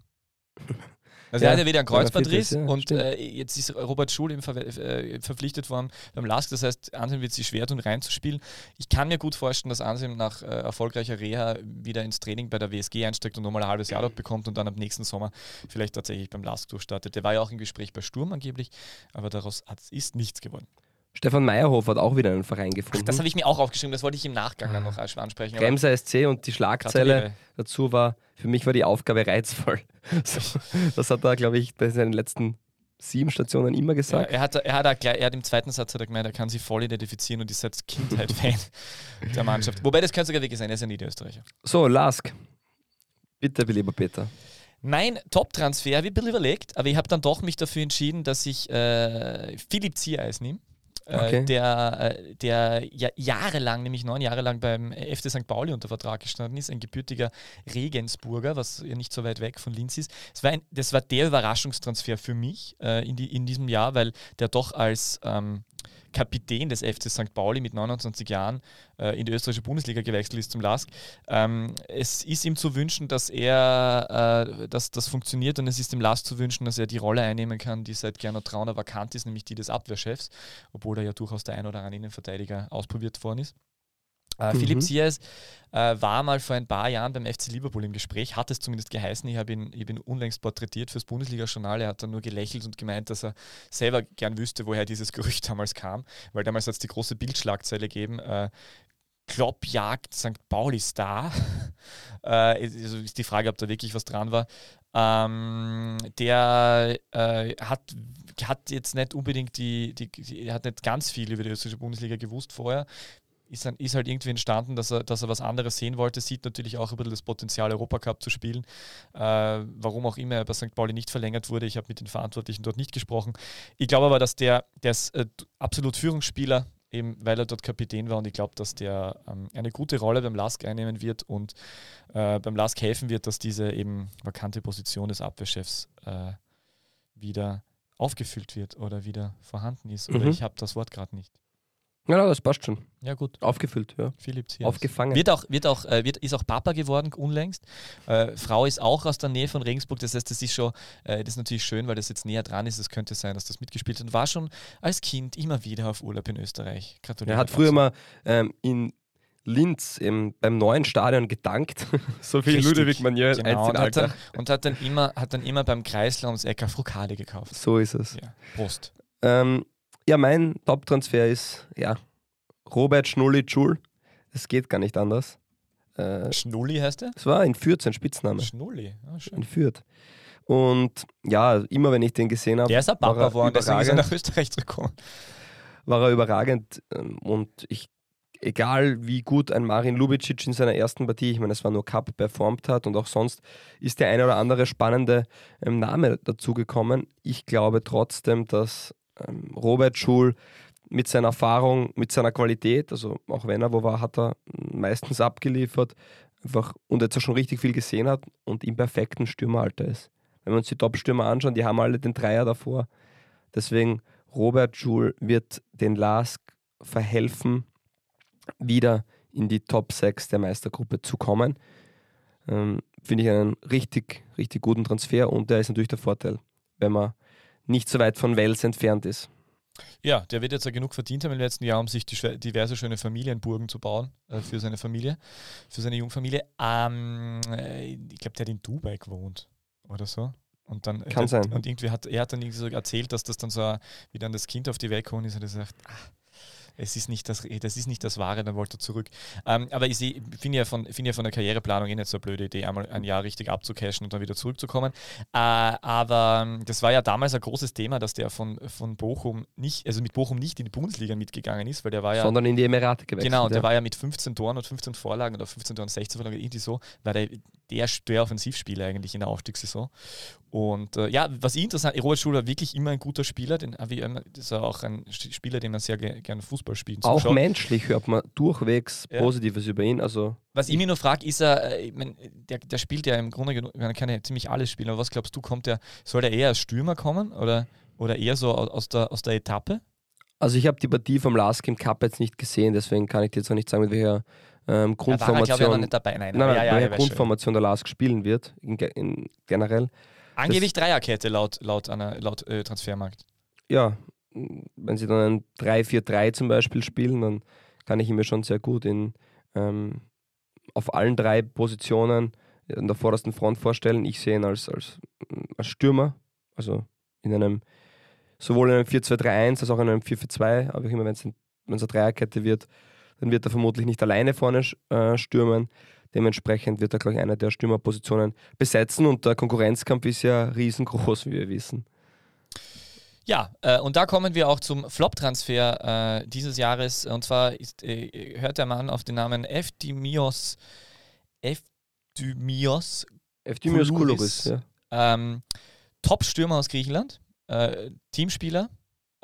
(laughs) Also Ja, er hat ja wieder einen Kreuzbandriss ja, und äh, jetzt ist Robert Schul ihm ver äh, verpflichtet worden beim LASK. Das heißt, Anselm wird sich schwer tun, reinzuspielen. Ich kann mir gut vorstellen, dass Anselm nach äh, erfolgreicher Reha wieder ins Training bei der WSG einsteigt und nochmal ein halbes Jahr dort bekommt und dann ab nächsten Sommer vielleicht tatsächlich beim LASK durchstartet. Der war ja auch im Gespräch bei Sturm angeblich, aber daraus ist nichts geworden. Stefan Meyerhof hat auch wieder einen Verein Ach, gefunden. das habe ich mir auch aufgeschrieben, das wollte ich im Nachgang dann noch ansprechen. aber Bremser SC und die Schlagzeile gratuliere. dazu war, für mich war die Aufgabe reizvoll. (laughs) So, das hat er, glaube ich, bei seinen letzten sieben Stationen immer Ja, gesagt. er, hat, er, hat gleich, er hat im zweiten Satz hat er gemeint, er kann sich voll identifizieren und ist seit Kindheit Fan (laughs) der Mannschaft. Wobei das könnte sogar wirklich sein, er ist ja Niederösterreicher. So, Lask. Bitte, lieber Peter. Mein Top-Transfer habe ich ein bisschen überlegt, aber ich habe dann doch mich dafür entschieden, dass ich äh, Philipp Ziereis nehme. Äh, Okay. der, äh, der ja jahrelang, nämlich neun Jahre lang beim FC St. Pauli unter Vertrag gestanden ist, ein gebürtiger Regensburger, was ja nicht so weit weg von Linz ist. Das war, ein, das war der Überraschungstransfer für mich äh, in, die, in diesem Jahr, weil der doch als ähm, Kapitän des FC St. Pauli mit 29 Jahren äh, in die österreichische Bundesliga gewechselt ist zum LASK. Ähm, es ist ihm zu wünschen, dass er, äh, dass das funktioniert und es ist dem LASK zu wünschen, dass er die Rolle einnehmen kann, die seit Gernot Trauner vakant ist, nämlich die des Abwehrchefs, obwohl er ja durchaus der ein oder andere Innenverteidiger ausprobiert worden ist. Äh, Mhm. Philipp Sies äh, war mal vor ein paar Jahren beim FC Liverpool im Gespräch, hat es zumindest geheißen. Ich habe ihn, ich hab ihn unlängst porträtiert fürs Bundesliga-Journal. Er hat dann nur gelächelt und gemeint, dass er selber gern wüsste, woher dieses Gerücht damals kam, weil damals hat es die große Bildschlagzeile gegeben. Äh, Klopp jagt St. Pauli-Star. (laughs) äh, also ist die Frage, ob da wirklich was dran war. Ähm, der äh, hat, hat jetzt nicht unbedingt die, die, die, hat nicht ganz viel über die österreichische Bundesliga gewusst vorher. Ist, dann, ist halt irgendwie entstanden, dass er, dass er was anderes sehen wollte, sieht natürlich auch ein bisschen das Potenzial, Europacup zu spielen. Äh, warum auch immer er bei St. Pauli nicht verlängert wurde. Ich habe mit den Verantwortlichen dort nicht gesprochen. Ich glaube aber, dass der, der ist äh, absolut Führungsspieler, eben weil er dort Kapitän war und ich glaube, dass der ähm, eine gute Rolle beim LASK einnehmen wird und äh, beim LASK helfen wird, dass diese eben vakante Position des Abwehrchefs äh, wieder aufgefüllt wird oder wieder vorhanden ist. Oder Mhm. ich habe das Wort gerade nicht. Ja, das passt schon. Ja gut, Aufgefüllt, ja. Philipp Ziers. Aufgefangen. Wird auch, wird auch, äh, wird, ist auch Papa geworden, unlängst. Äh, Frau ist auch aus der Nähe von Regensburg, das heißt, das ist schon, äh, das ist natürlich schön, weil das jetzt näher dran ist. Es könnte sein, dass das mitgespielt hat und war schon als Kind immer wieder auf Urlaub in Österreich. Gratuliere. Er hat früher mal ähm, in Linz im, beim neuen Stadion gedankt, (laughs) so wie Richtig, Ludwig Manier genau, und, hat dann, und hat dann immer, hat dann immer beim Kreisler ums Ecker Frukade gekauft. So ist es. Ja, Prost. Ähm, ja, mein Top-Transfer ist ja, Robert Schnulli Schul. Es geht gar nicht anders. Äh, Schnulli heißt er? es war in Fürth sein Spitzname. Schnulli, ah, schön. In Fürth. Und ja, immer wenn ich den gesehen habe, Der ist ein war Papa er geworden, deswegen ist er überragend. nach Österreich zurückgekommen. war er überragend ähm, und ich egal wie gut ein Marin Lubicic in seiner ersten Partie, ich meine, es war nur Cup, performt hat und auch sonst ist der eine oder andere spannende ähm, Name dazugekommen. Ich glaube trotzdem, dass ähm, Robert Schul mit seiner Erfahrung, mit seiner Qualität, also auch wenn er wo war, hat er meistens abgeliefert einfach und jetzt auch schon richtig viel gesehen hat und im perfekten Stürmeralter ist. Wenn wir uns die Top-Stürmer anschauen, die haben alle den Dreier davor. Deswegen Robert Schul wird den Lask verhelfen, wieder in die Top 6 der Meistergruppe zu kommen. Ähm, Finde ich einen richtig, richtig guten Transfer und der ist natürlich der Vorteil, wenn man nicht so weit von Wels entfernt ist. Ja, der wird jetzt ja genug verdient haben im letzten Jahr, um sich die, diverse schöne Familienburgen zu bauen äh, für seine Familie, für seine Jungfamilie. Ähm, äh, ich glaube, der hat in Dubai gewohnt oder so. Und dann, Kann äh, sein. Und irgendwie hat er hat dann irgendwie so erzählt, dass das dann so, wie dann das Kind auf die Welt gekommen ist, und er sagt, ach, es ist nicht das, das ist nicht das Wahre, dann wollte er zurück. Ähm, aber ich finde ja, von, find ja von der Karriereplanung eh nicht so eine blöde Idee, einmal ein Jahr richtig abzucashen und dann wieder zurückzukommen. Äh, aber ähm, das war ja damals ein großes Thema, dass der von, von Bochum nicht, also mit Bochum nicht in die Bundesliga mitgegangen ist, weil der war ja. Sondern in die Emirate gewechselt. Genau, der ja. war ja mit 15 Toren und 15 Vorlagen oder 15 Toren, 16 Vorlagen, irgendwie so, war der, der, der Offensivspieler eigentlich in der Aufstiegssaison. Und äh, ja, was interessant, Robert Schuler war wirklich immer ein guter Spieler, den, das ist auch ein Spieler, den man sehr gerne Fußball spielt. Auch menschlich hört man durchwegs ja. Positives über ihn. Also was ich mich nur frage, ist er, äh, ich mein, der, der spielt ja im Grunde genommen, man kann ja ziemlich alles spielen, aber was glaubst du, kommt der, soll der eher als Stürmer kommen oder, oder eher so aus der, aus der Etappe? Also ich habe die Partie vom Last Game Cup jetzt nicht gesehen, deswegen kann ich dir jetzt noch nicht sagen, mit welcher ähm, Grundformation, ja, nicht dabei. Nein, nein, nein, ja, ja, Grundformation der Lask spielen wird, in, in generell. Angeblich das, Dreierkette laut, laut, einer, laut äh, Transfermarkt. Ja, wenn sie dann ein 3-4-3 zum Beispiel spielen, dann kann ich mir schon sehr gut in, ähm, auf allen drei Positionen in der vordersten Front vorstellen. Ich sehe ihn als, als, als Stürmer, also in einem sowohl in einem 4-2-3-1 als auch in einem 4-4-2, aber immer wenn es eine Dreierkette wird, dann wird er vermutlich nicht alleine vorne äh, stürmen. Dementsprechend wird er, glaube ich, eine der Stürmerpositionen besetzen und der Konkurrenzkampf ist ja riesengroß, wie wir wissen. Ja, äh, und da kommen wir auch zum Flop-Transfer äh, dieses Jahres. Und zwar ist, äh, hört der Mann auf den Namen Eftimios Eftimios Eftimios Koulouris, ja. Ähm, Top-Stürmer aus Griechenland, äh, Teamspieler,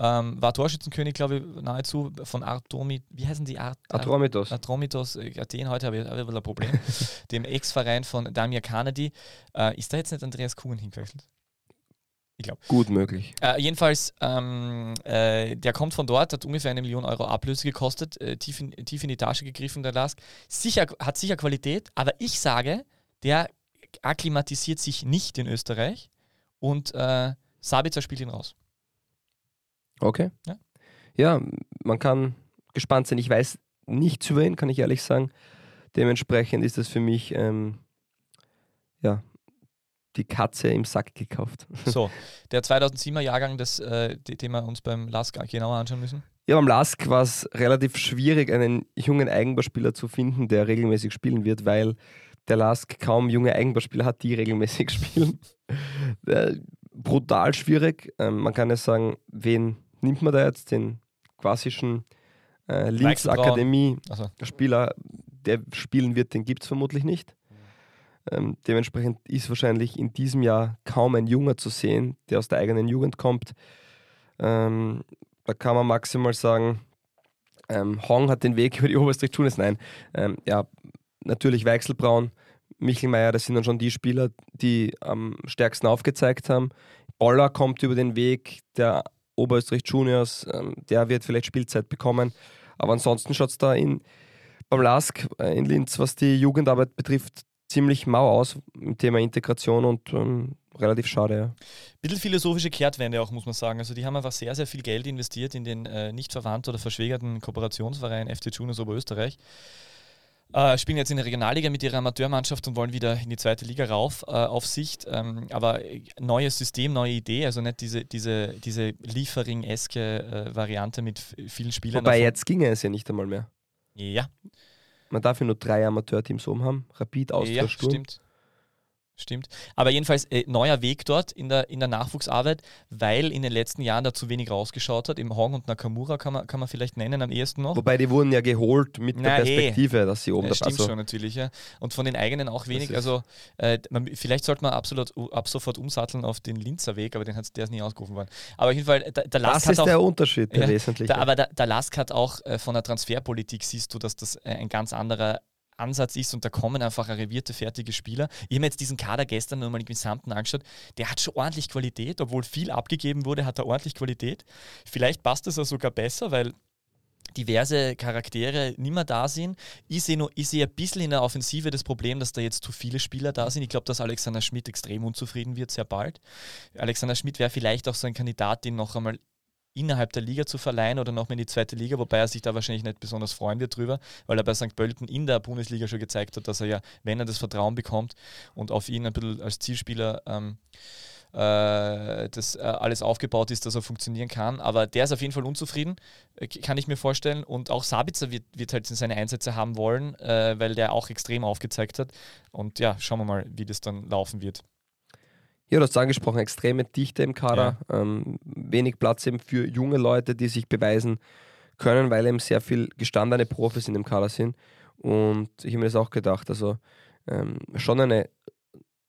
ähm, war Torschützenkönig, glaube ich, nahezu von Artomit, wie heißen die? Art, Atromitos. Atromitos, äh, Athen, heute habe ich, hab ich ein Problem. (laughs) dem Ex-Verein von Damir Kanadi. Äh, ist da jetzt nicht Andreas Kuhn hingewechselt? Ich glaube. Gut möglich. Äh, jedenfalls, ähm, äh, der kommt von dort, hat ungefähr eine Million Euro Ablöse gekostet, äh, tief, in, tief in die Tasche gegriffen, der Lask. Sicher, hat sicher Qualität, aber ich sage, der akklimatisiert sich nicht in Österreich und äh, Sabitzer spielt ihn raus. Okay. Ja. ja, man kann gespannt sein. Ich weiß nichts über ihn, kann ich ehrlich sagen. Dementsprechend ist das für mich ähm, ja, die Katze im Sack gekauft. (laughs) So, der 2007er Jahrgang, das, äh, den wir uns beim Lask genauer anschauen müssen. Ja, beim Lask war es relativ schwierig, einen jungen Eigenbarspieler zu finden, der regelmäßig spielen wird, weil der Lask kaum junge Eigenbarspieler hat, die regelmäßig (laughs) spielen. äh, brutal schwierig. Ähm, man kann ja sagen, wen nimmt man da jetzt den klassischen äh, Links-Akademie-Spieler, der spielen wird, den gibt es vermutlich nicht. Ähm, dementsprechend ist wahrscheinlich in diesem Jahr kaum ein Junger zu sehen, der aus der eigenen Jugend kommt. Ähm, da kann man maximal sagen, ähm, Hong hat den Weg (laughs) über die Oberösterreich Tunis. Nein, ähm, ja, natürlich Weichselbraun, Michelmeier, das sind dann schon die Spieler, die am stärksten aufgezeigt haben. Boller kommt über den Weg der Oberösterreich Juniors, ähm, der wird vielleicht Spielzeit bekommen. Aber ansonsten schaut es da in, beim LASK äh, in Linz, was die Jugendarbeit betrifft, ziemlich mau aus im Thema Integration und ähm, relativ schade. Ja. Bisschen philosophische Kehrtwende auch, muss man sagen. Also die haben einfach sehr, sehr viel Geld investiert in den äh, nicht verwandten oder verschwägerten Kooperationsverein FC Juniors Oberösterreich. Äh, spielen jetzt in der Regionalliga mit ihrer Amateurmannschaft und wollen wieder in die zweite Liga rauf äh, auf Sicht. Ähm, aber neues System, neue Idee, also nicht diese, diese, diese Liefering-eske äh, Variante mit vielen Spielern. Wobei davon. jetzt ginge es ja nicht einmal mehr. Ja. Man darf ja nur drei Amateurteams oben haben. Rapid, Austria, ja, Sturm. Stimmt. Stimmt. Aber jedenfalls äh, neuer Weg dort in der, in der Nachwuchsarbeit, weil in den letzten Jahren da zu wenig rausgeschaut hat. Im Hong und Nakamura kann man, kann man vielleicht nennen am ehesten noch. Wobei die wurden ja geholt mit Na, der. Perspektive, dass sie oben Ja, stimmt also, schon natürlich, ja. Und von den eigenen auch wenig. Also äh, man, vielleicht sollte man absolut, ab sofort umsatteln auf den Linzer Weg, aber den hat's, der ist nie ausgerufen worden. Aber auf jeden Fall, der, der Lask Das hat ist auch, der Unterschied, der Ja, wesentliche. da, aber der, der Lask hat auch äh, von der Transferpolitik, siehst du, dass das äh, ein ganz anderer Ansatz ist und da kommen einfach arrivierte, fertige Spieler. Ich habe jetzt diesen Kader gestern nur mal im Gesamten angeschaut. Der hat schon ordentlich Qualität, obwohl viel abgegeben wurde, hat er ordentlich Qualität. Vielleicht passt es auch sogar besser, weil diverse Charaktere nicht mehr da sind. Ich sehe, nur, ich sehe ein bisschen in der Offensive das Problem, dass da jetzt zu viele Spieler da sind. Ich glaube, dass Alexander Schmidt extrem unzufrieden wird, sehr bald. Alexander Schmidt wäre vielleicht auch so ein Kandidat, den noch einmal innerhalb der Liga zu verleihen oder noch mal in die zweite Liga, wobei er sich da wahrscheinlich nicht besonders freuen wird drüber, weil er bei St. Pölten in der Bundesliga schon gezeigt hat, dass er ja, wenn er das Vertrauen bekommt und auf ihn ein bisschen als Zielspieler ähm, äh, das äh, alles aufgebaut ist, dass er funktionieren kann. Aber der ist auf jeden Fall unzufrieden, äh, kann ich mir vorstellen. Und auch Sabitzer wird, wird halt seine Einsätze haben wollen, äh, weil der auch extrem aufgezeigt hat. Und ja, schauen wir mal, wie das dann laufen wird. Ja, du hast angesprochen, extreme Dichte im Kader, ähm, wenig Platz eben für junge Leute, die sich beweisen können, weil eben sehr viel gestandene Profis in dem Kader sind. Und ich habe mir das auch gedacht, also ähm, schon eine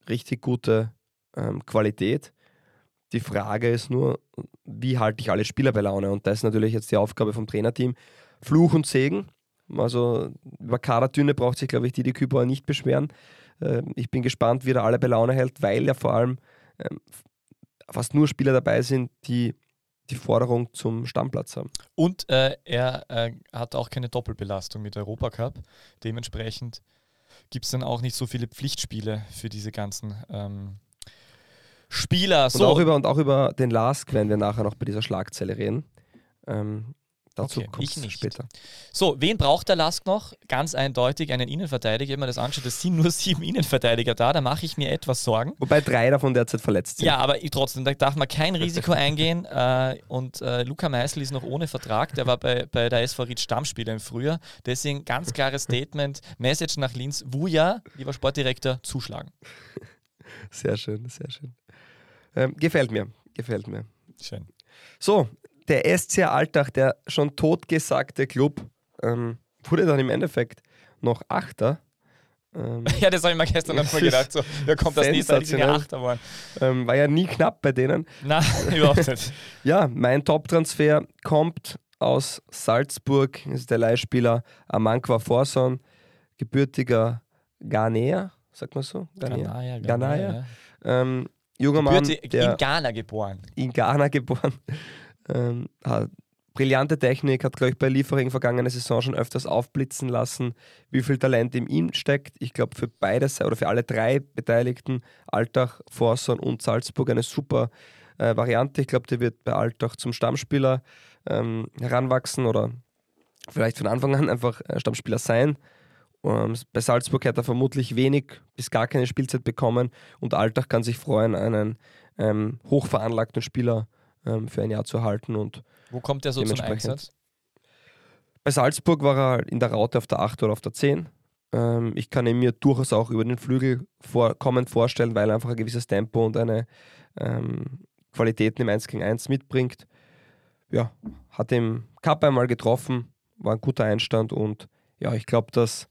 richtig gute ähm, Qualität. Die Frage ist nur, wie halte ich alle Spieler bei Laune? Und das ist natürlich jetzt die Aufgabe vom Trainerteam. Fluch und Segen. Also über Kaderdünne braucht sich, glaube ich, Didi Kübauer nicht beschweren. Ähm, Ich bin gespannt, wie er alle bei Laune hält, weil ja vor allem ähm, fast nur Spieler dabei sind, die die Forderung zum Stammplatz haben. Und äh, er äh, hat auch keine Doppelbelastung mit Europacup. Dementsprechend gibt es dann auch nicht so viele Pflichtspiele für diese ganzen ähm, Spieler. Und, So, auch über, und auch über den Lask werden wir nachher noch bei dieser Schlagzeile reden. Ähm, dazu Okay, kommt ich nicht. später. so, wen braucht der Lask noch? Ganz eindeutig einen Innenverteidiger. Habe mir das anschaut, es sind nur (laughs) sieben Innenverteidiger da. Da mache ich mir etwas Sorgen. Wobei drei davon derzeit verletzt sind. Ja, aber ich, trotzdem, da darf man kein Risiko (laughs) eingehen. Äh, und äh, Luca Meisel ist noch ohne Vertrag. Der war bei, bei der SV Ried Stammspieler im Frühjahr. Deswegen ganz klares Statement: Message nach Linz. Wuja, lieber Sportdirektor, zuschlagen. (laughs) Sehr schön, sehr schön. Ähm, gefällt mir, gefällt mir. Schön. So, der SC Alltag, der schon totgesagte Club, ähm, wurde dann im Endeffekt noch Achter. Ähm, (laughs) Ja, das habe ich mir gestern Das (laughs) davor gedacht. So, wer kommt das nächste? Die ja sensationell. Achter geworden. ähm, war ja nie knapp bei denen. Nein, (laughs) überhaupt nicht. Ja, mein Top-Transfer kommt aus Salzburg, ist der Leihspieler Amankwa Forson, gebürtiger Ghanäer, sagt man so? Ghanäer. Ghanaya, Ghanaya. ja. Ähm, junger Mann, der in Ghana geboren. in Ghana geboren, ähm, hat brillante Technik, hat, glaube ich, bei Liefering vergangene Saison schon öfters aufblitzen lassen, wie viel Talent in ihm steckt. Ich glaube, für beide oder für alle drei Beteiligten, Altach, Forson und Salzburg, eine super äh, Variante. Ich glaube, der wird bei Altach zum Stammspieler ähm, heranwachsen oder vielleicht von Anfang an (laughs) einfach äh, Stammspieler sein. Ähm, bei Salzburg hat er vermutlich wenig bis gar keine Spielzeit bekommen und Altach kann sich freuen, einen ähm, hochveranlagten Spieler ähm, für ein Jahr zu halten. Und Wo kommt der so zum. Einsatz? bei Salzburg war er in der Raute auf der 8 oder auf der 10. Ähm, ich kann ihn mir durchaus auch über den Flügel vor, kommend vorstellen, weil er einfach ein gewisses Tempo und eine ähm, Qualitäten im 1 gegen 1 mitbringt. Ja, hat im Cup einmal getroffen, war ein guter Einstand und ja, ich glaube, dass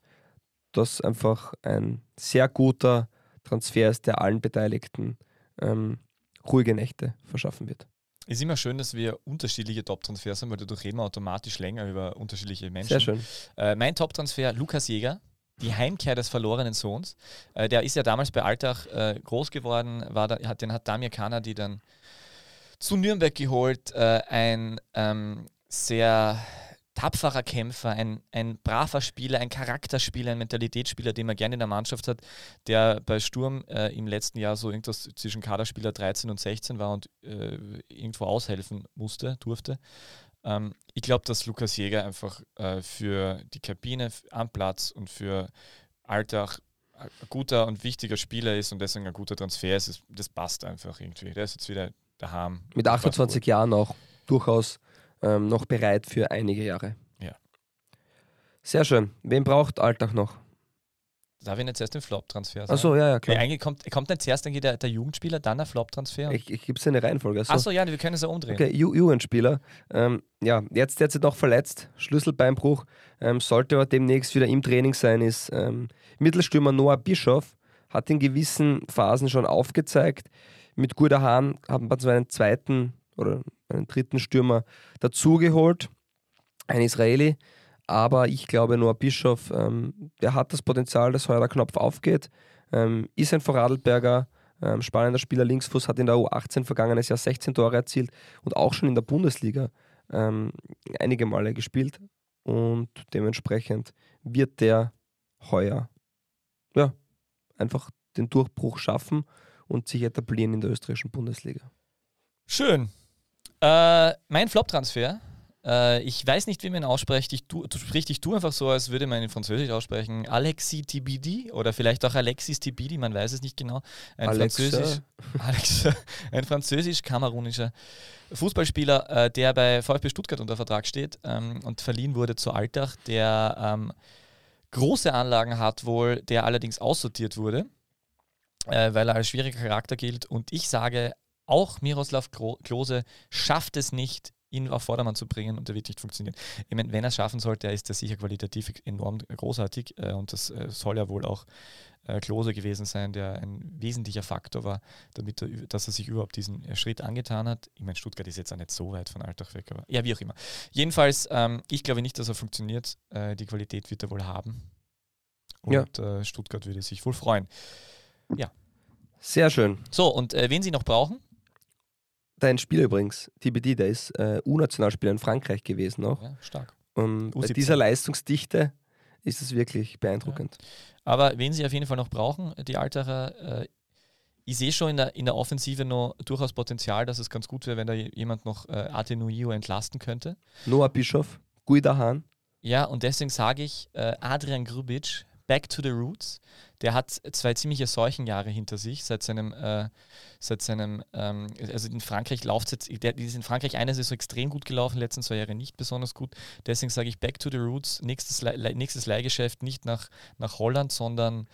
das einfach ein sehr guter Transfer ist, der allen Beteiligten ähm, ruhige Nächte verschaffen wird. Ist immer schön, dass wir unterschiedliche Top-Transfers haben, weil dadurch reden wir automatisch länger über unterschiedliche Menschen. Sehr schön. Äh, mein Top-Transfer, Lukas Jäger, die Heimkehr des verlorenen Sohns. Äh, der ist ja damals bei Altach äh, groß geworden, war da, hat, den hat Damir Kanadi dann zu Nürnberg geholt. Äh, ein ähm, sehr tapferer Kämpfer, ein, ein braver Spieler, ein Charakterspieler, ein Mentalitätsspieler, den man gerne in der Mannschaft hat, der bei Sturm äh, im letzten Jahr so irgendwas zwischen Kaderspieler 13 und 16 war und äh, irgendwo aushelfen musste, durfte. Ähm, ich glaube, dass Lukas Jäger einfach äh, für die Kabine am Platz und für Alltag ein guter und wichtiger Spieler ist und deswegen ein guter Transfer ist. Das passt einfach irgendwie. Der ist jetzt wieder daheim. Mit Das passt 28 gut. Jahren auch durchaus ähm, noch bereit für einige Jahre. Ja. Sehr schön. Wen braucht Alltag noch? Darf ich nicht zuerst den Flop-Transfer sagen? Achso, ja, ja, klar. eigentlich kommt, kommt nicht zuerst eigentlich der, der Jugendspieler, dann der Flop-Transfer. Ich, ich gebe es eine Reihenfolge. Also, Achso, ja, wir können es ja umdrehen. Okay, Ju Jugendspieler. Ähm, ja, jetzt derzeit noch verletzt, Schlüsselbeinbruch, ähm, sollte aber demnächst wieder im Training sein, ist ähm, Mittelstürmer Noah Bischoff, hat in gewissen Phasen schon aufgezeigt. Mit Gurda Hahn haben wir zwar einen zweiten oder einen dritten Stürmer dazugeholt, ein Israeli, aber ich glaube, Noah Bischoff, ähm, der hat das Potenzial, dass heuer der Knopf aufgeht, ähm, ist ein Vorarlberger, ähm, spannender Spieler, Linksfuß, hat in der U18 vergangenes Jahr 16 Tore erzielt und auch schon in der Bundesliga ähm, einige Male gespielt und dementsprechend wird der heuer ja, einfach den Durchbruch schaffen und sich etablieren in der österreichischen Bundesliga. Schön. Äh, mein Flop-Transfer. Äh, ich weiß nicht, wie man ihn ausspricht. Ich tu, du sprich dich du einfach so, als würde man ihn in Französisch aussprechen. Alexis Tibidi oder vielleicht auch Alexis Tibidi, man weiß es nicht genau. Ein Alexa. Französisch, (laughs) Alex, ein französisch-kamerunischer Fußballspieler, äh, der bei VfB Stuttgart unter Vertrag steht ähm, und verliehen wurde zu Altach, der ähm, große Anlagen hat wohl, der allerdings aussortiert wurde, äh, weil er als schwieriger Charakter gilt. Und ich sage, auch Miroslav Klose schafft es nicht, ihn auf Vordermann zu bringen und er wird nicht funktionieren. Ich meine, wenn er es schaffen sollte, ist er sicher qualitativ enorm großartig äh, und das äh, soll ja wohl auch äh, Klose gewesen sein, der ein wesentlicher Faktor war, damit er, dass er sich überhaupt diesen äh, Schritt angetan hat. Ich meine, Stuttgart ist jetzt auch nicht so weit von Altach weg, aber ja, wie auch immer. Jedenfalls, ähm, ich glaube nicht, dass er funktioniert. Äh, die Qualität wird er wohl haben. Ja. Und äh, Stuttgart würde sich wohl freuen. Sehr schön. So, und wen sie noch brauchen? Dein Spieler übrigens, TBD, der ist äh, U-Nationalspieler in Frankreich gewesen auch. Ja, stark. Und bei U17. dieser Leistungsdichte ist es wirklich beeindruckend. Aber wen sie auf jeden Fall noch brauchen, die Alterer, äh, ich sehe schon in der, in der Offensive noch durchaus Potenzial, dass es ganz gut wäre, wenn da jemand noch äh, Atenuio entlasten könnte. Noah Bischoff, Guida Hahn, Ja, und deswegen sage ich, äh, Adrian Grubic, back to the roots. Der hat zwei ziemliche Seuchenjahre hinter sich, seit seinem, äh, seit seinem, ähm, also in Frankreich läuft jetzt, der ist in Frankreich eine Saison extrem gut gelaufen, letzten zwei Jahre nicht besonders gut. Deswegen sage ich back to the roots, nächstes, Leih- nächstes Leihgeschäft nicht nach, nach Holland, sondern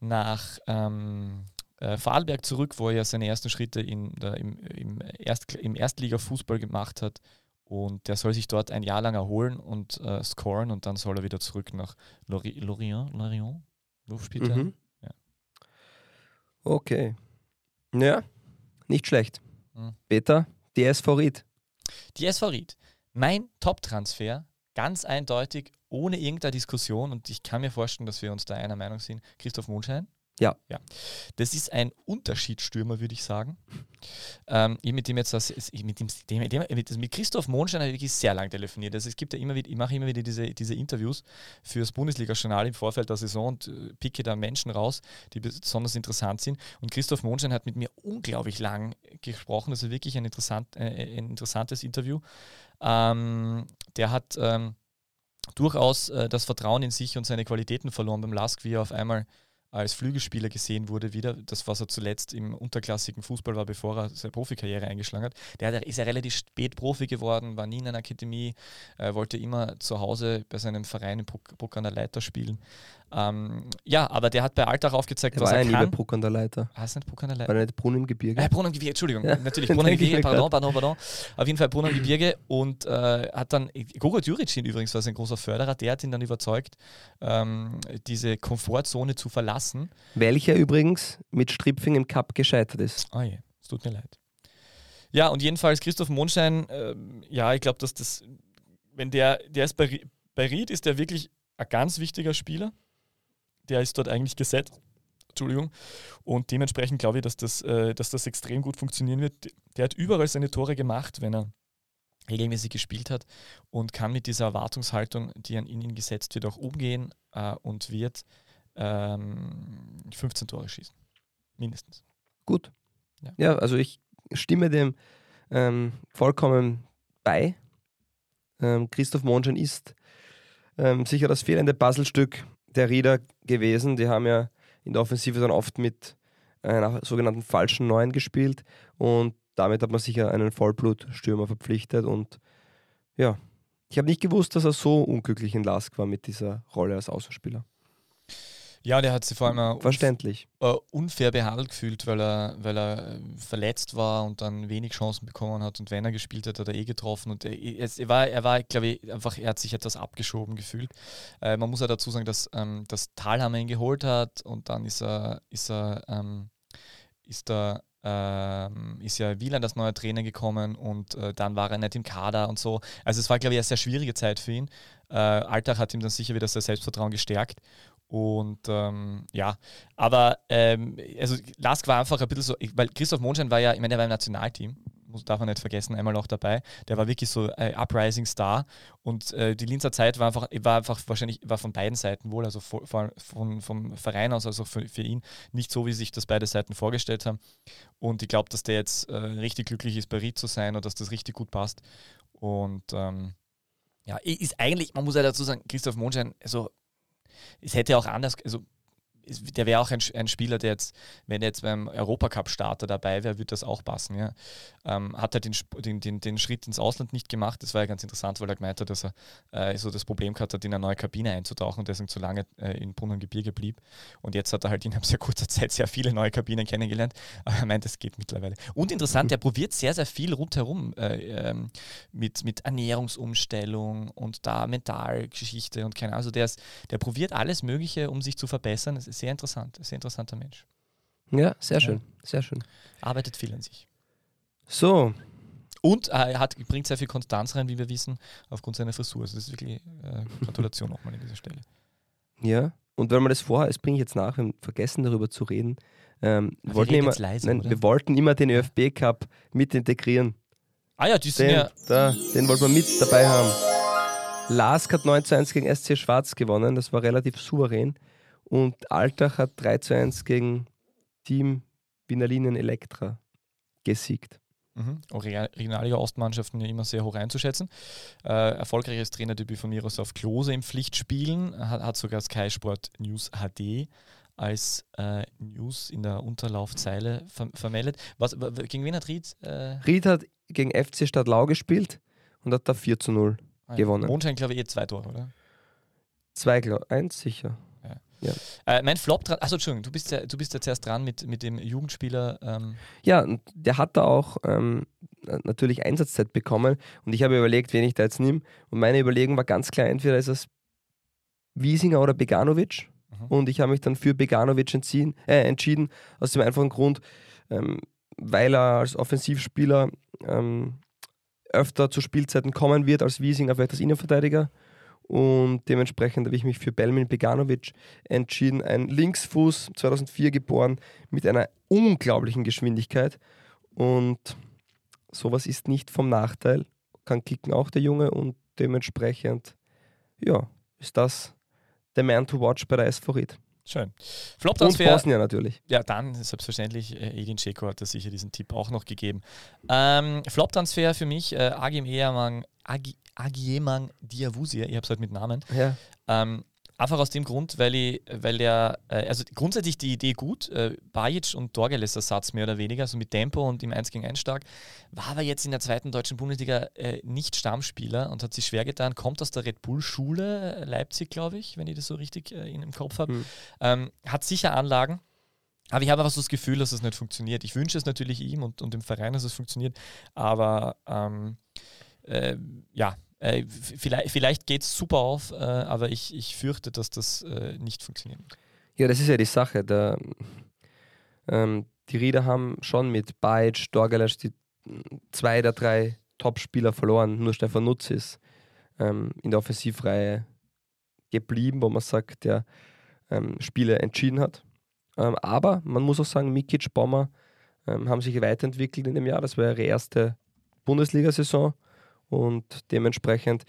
nach ähm, äh, Vorarlberg zurück, wo er ja seine ersten Schritte in der, im, im, Erst, im Erstliga-Fußball gemacht hat. Und der soll sich dort ein Jahr lang erholen und äh, scoren und dann soll er wieder zurück nach Lori- Lorient. Lorient? Wo spielt er? Mhm. Ja. Okay. Ja, nicht schlecht. Mhm. Peter, DSV Ried. Die SV Ried. Mein Top-Transfer, ganz eindeutig, ohne irgendeine Diskussion, und ich kann mir vorstellen, dass wir uns da einer Meinung sind, Christoph Mondschein. Ja. ja. Das ist ein Unterschiedsstürmer, würde ich sagen. Ähm, ich mit dem jetzt das, mit, dem, mit, mit Christoph Mondschein habe ich wirklich sehr lange telefoniert. Also es gibt ja immer wieder, ich mache immer wieder diese, diese Interviews fürs Bundesliga-Journal im Vorfeld der Saison und äh, picke da Menschen raus, die besonders interessant sind. Und Christoph Mondschein hat mit mir unglaublich lang gesprochen. Das ist wirklich ein, interessant, äh, ein interessantes Interview. Ähm, der hat ähm, durchaus äh, das Vertrauen in sich und seine Qualitäten verloren beim Lask, wie er auf einmal als Flügelspieler gesehen wurde wieder. Das, was er zuletzt im unterklassigen Fußball war, bevor er seine Profikarriere eingeschlagen hat. Der ist ja relativ spät Profi geworden, war nie in einer Akademie, äh, wollte immer zu Hause bei seinem Verein in Bruck, an der Leiter spielen. Ähm, ja, aber der hat bei Alltag aufgezeigt, Er was war er ja nie bei kann. Bruck an der Leiter. Heißt nicht Bruck an der War Leiter? der nicht Brunn im Gebirge? Äh, Brunnen im Gebirge, Entschuldigung, Ja, natürlich, Brunnen im Gebirge, pardon, pardon, pardon. Auf jeden Fall Brunnen im Gebirge und äh, hat dann, Gogo Djuricin übrigens war sein großer Förderer, der hat ihn dann überzeugt, ähm, diese Komfortzone zu verlassen. Welcher übrigens mit Stripfing im Cup gescheitert ist. Oh je, es tut mir leid. Ja, und jedenfalls Christoph Mondschein, ähm, ja, ich glaube, dass das, wenn der, der ist bei, bei Ried, ist der wirklich ein ganz wichtiger Spieler. Der ist dort eigentlich gesetzt. Entschuldigung. Und dementsprechend glaube ich, dass das, äh, dass das extrem gut funktionieren wird. Der hat überall seine Tore gemacht, wenn er regelmäßig gespielt hat und kann mit dieser Erwartungshaltung, die an ihn gesetzt wird, auch umgehen äh, und wird ähm, 15 Tore schießen. Mindestens. Gut. Ja. Ja, also ich stimme dem ähm, vollkommen bei. Ähm, Christoph Monschen ist ähm, sicher das fehlende Puzzlestück der Rieder gewesen. Die haben ja in der Offensive dann oft mit einer sogenannten falschen Neun gespielt und damit hat man sicher einen Vollblutstürmer verpflichtet und ja, ich habe nicht gewusst, dass er so unglücklich in Lask war mit dieser Rolle als Außenspieler. Ja, der hat sich vor allem auch Verständlich. äh, unfair behandelt gefühlt, weil er, weil er äh, verletzt war und dann wenig Chancen bekommen hat. Und wenn er gespielt hat, hat er eh getroffen. Und er, er war, er war glaube ich, einfach, er hat sich etwas abgeschoben gefühlt. Äh, man muss ja dazu sagen, dass ähm, das Talhammer ihn geholt hat und dann ist er, ist er, ähm, ist er ähm, ist ja Wieland als neuer Trainer gekommen und äh, dann war er nicht im Kader und so. Also es war, glaube ich, eine sehr schwierige Zeit für ihn. Äh, Alltag hat ihm dann sicher wieder sein Selbstvertrauen gestärkt. Und ähm, ja, aber ähm, also Lask war einfach ein bisschen so, weil Christoph Mondschein war ja, ich meine, der war im Nationalteam, muss, darf man nicht vergessen, einmal auch dabei. Der war wirklich so ein Uprising Star und äh, die Linzer Zeit war einfach, war einfach wahrscheinlich, war von beiden Seiten wohl, also von, von, vom Verein aus, also für, für ihn, nicht so, wie sich das beide Seiten vorgestellt haben. Und ich glaube, dass der jetzt äh, richtig glücklich ist, bei Ried zu sein und dass das richtig gut passt. Und ähm, ja, ist eigentlich, man muss ja dazu sagen, Christoph Mondschein, also es hätte auch anders, also der wäre auch ein, ein, Spieler, der jetzt, wenn er jetzt beim Europacup-Starter dabei wäre, würde das auch passen. Ja. Ähm, hat er den, den, den, den, Schritt ins Ausland nicht gemacht. Das war ja ganz interessant, weil er gemeint hat, dass er äh, so das Problem gehabt hat, in eine neue Kabine einzutauchen und deswegen zu lange äh, in Brunnengebirge blieb. Und jetzt hat er halt innerhalb (laughs) sehr kurzer Zeit sehr viele neue Kabinen kennengelernt. Aber er meint, das geht mittlerweile. Und interessant, er probiert sehr, sehr viel rundherum äh, ähm, mit, mit Ernährungsumstellung und da Mentalgeschichte und keine Ahnung. Also der, ist, der probiert alles Mögliche, um sich zu verbessern. Das ist sehr interessant, sehr interessanter Mensch. Ja, sehr schön, ja. sehr schön. Arbeitet viel an sich. So. Und äh, er hat, bringt sehr viel Konstanz rein, wie wir wissen, aufgrund seiner Frisur. Also das ist wirklich äh, Gratulation (laughs) nochmal an dieser Stelle. Ja, und wenn man das vorher, das bringe ich jetzt nach, wir haben vergessen darüber zu reden, ähm, wir, wollten immer, leise, nein, wir wollten immer den ÖFB Cup mit integrieren. Ah ja, die sind den, ja. Da, den wollten wir mit dabei haben. Lask hat 9 zu 1 gegen SC Schwarz gewonnen, das war relativ souverän. Und Altach hat 3 zu 1 gegen Team Wiener Linien Elektra gesiegt. Mhm. Regionalliga Ostmannschaften ja immer sehr hoch einzuschätzen. Äh, erfolgreiches Trainerdebüt von Miroslav Klose im Pflichtspielen, hat, hat sogar Sky Sport News HD als äh, News in der Unterlaufzeile ver vermeldet. Was, gegen wen hat Ried? Äh Ried hat gegen FC Stadtlau gespielt und hat da 4 zu 0 ah, gewonnen. Mondschein, glaube ich, eh zwei Tore, oder? Zwei, eins sicher. Ja. Äh, mein Flop dran, achso, Entschuldigung, du bist ja, du bist ja zuerst dran mit, mit dem Jugendspieler. Ähm. Ja, der hat da auch ähm, natürlich Einsatzzeit bekommen und ich habe überlegt, wen ich da jetzt nehme. Und meine Überlegung war ganz klar, entweder ist es Wiesinger oder Beganovic. Mhm. Und ich habe mich dann für Beganovic entschieden, äh, entschieden aus dem einfachen Grund, ähm, weil er als Offensivspieler ähm, öfter zu Spielzeiten kommen wird als Wiesinger, vielleicht als Innenverteidiger. Und dementsprechend habe ich mich für Belmin Beganovic entschieden. Ein Linksfuß, 2004 geboren, mit einer unglaublichen Geschwindigkeit. Und sowas ist nicht vom Nachteil. Kann kicken auch der Junge und dementsprechend, ja, ist das der Man to watch bei der SV Ried. Schön. Flop-Transfer. Und Bosnien natürlich. Ja, dann selbstverständlich. Äh, Edin Dzeko hat da sicher diesen Tipp auch noch gegeben. Ähm, Flop-Transfer für mich, äh, Agim Ehrmann, Agi, Agieman Diawusia, ich habe es halt mit Namen. Ja. Ähm, einfach aus dem Grund, weil ich, weil der, äh, also grundsätzlich die Idee gut, äh, Bajic und Dorgeles Ersatz mehr oder weniger, so mit Tempo und im 1 gegen 1 stark, war aber jetzt in der zweiten deutschen Bundesliga äh, nicht Stammspieler und hat sich schwer getan, kommt aus der Red Bull-Schule, äh, Leipzig, glaube ich, wenn ich das so richtig äh, in, im Kopf habe. Mhm. Ähm, hat sicher Anlagen, aber ich habe einfach so das Gefühl, dass es nicht funktioniert. Ich wünsche es natürlich ihm und, und dem Verein, dass es funktioniert, aber ähm, äh, ja, äh, vielleicht vielleicht geht es super auf, äh, aber ich, ich fürchte, dass das äh, nicht funktioniert. Ja, das ist ja die Sache. Der, ähm, die Rieder haben schon mit Bajic, Dorgalasch die zwei der drei Top-Spieler verloren. Nur Stefan Nutz ist ähm, in der Offensivreihe geblieben, wo man sagt, der ähm, Spiele entschieden hat. Ähm, aber man muss auch sagen, Mikic, Bomber ähm, haben sich weiterentwickelt in dem Jahr. Das war ihre erste Bundesliga-Saison. Und dementsprechend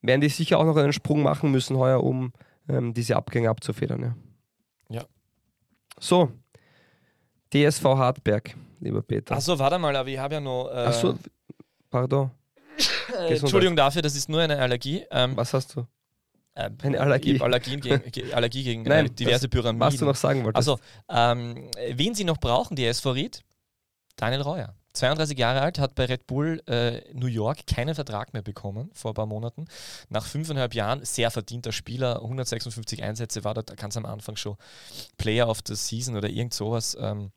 werden die sicher auch noch einen Sprung machen müssen heuer, um ähm, diese Abgänge abzufedern. Ja. ja. So, DSV Hartberg, lieber Peter. Achso, warte mal, aber ich habe ja noch. Äh, Achso, pardon. (laughs) Entschuldigung dafür, das ist nur eine Allergie. Ähm, Was hast du? Äh, eine Allergie. Allergien gegen, (laughs) Allergie gegen Nein, äh, diverse Pyramiden. Was du noch sagen wolltest. Also, ähm, wen sie noch brauchen, die SV Ried? Daniel Reuer. 32 Jahre alt, hat bei Red Bull äh, New York keinen Vertrag mehr bekommen vor ein paar Monaten. Nach fünfeinhalb Jahren sehr verdienter Spieler, 156 Einsätze, war dort ganz am Anfang schon Player of the Season oder irgend sowas. Ähm,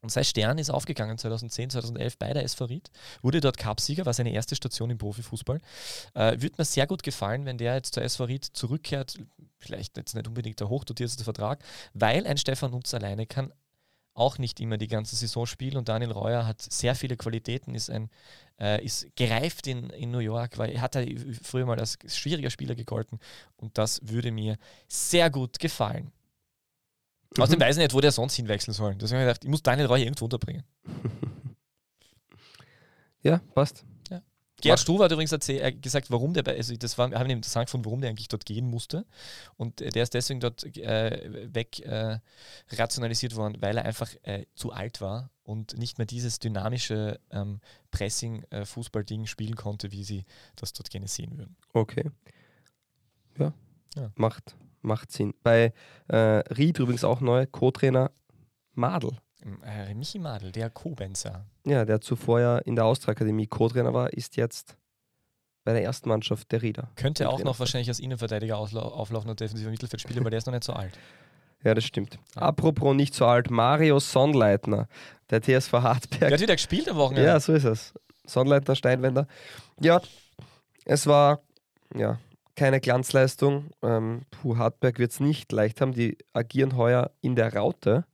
und sein Stern ist aufgegangen 2010, 2011 bei der SV Ried, wurde dort Cupsieger, war seine erste Station im Profifußball. Äh, Würde mir sehr gut gefallen, wenn der jetzt zur SV Ried zurückkehrt, vielleicht jetzt nicht unbedingt der hochdotierteste Vertrag, weil ein Stefan Nutz alleine kann auch nicht immer die ganze Saison spielen und Daniel Reuer hat sehr viele Qualitäten, ist, ein, äh, ist gereift in, in New York, weil er hat ja früher mal als schwieriger Spieler gegolten und das würde mir sehr gut gefallen. Mhm. Außerdem weiß ich nicht, wo der sonst hinwechseln soll. Deswegen habe ich gedacht, ich muss Daniel Reuer irgendwo unterbringen. (laughs) ja, passt. Gerhard Struve hat übrigens erzähl, äh, gesagt, warum der, also das war, haben interessant gefunden, warum der eigentlich dort gehen musste. Und der ist deswegen dort äh, weg äh, rationalisiert worden, weil er einfach äh, zu alt war und nicht mehr dieses dynamische ähm, Pressing-Fußball-Ding spielen konnte, wie sie das dort gerne sehen würden. Okay. Ja, ja. macht macht Sinn. Bei äh, Ried übrigens auch neu, Co-Trainer Madel. Äh, Michi Madel, der Kobenzer. Ja, der zuvor ja in der Austria-Akademie Co-Trainer war, ist jetzt bei der ersten Mannschaft der Rieder. Könnte auch noch wahrscheinlich als Innenverteidiger auflaufen und defensiver Mittelfeldspieler, weil der ist noch nicht so alt. Ja, das stimmt. Ja. Apropos nicht so alt, Mario Sonnleitner, der TSV Hartberg. Der hat wieder gespielt am Wochenende. Ja, so ist es. Sonnleitner, Steinwender. Ja, es war, ja, keine Glanzleistung. Ähm, Puh, Hartberg wird es nicht leicht haben. Die agieren heuer in der Raute.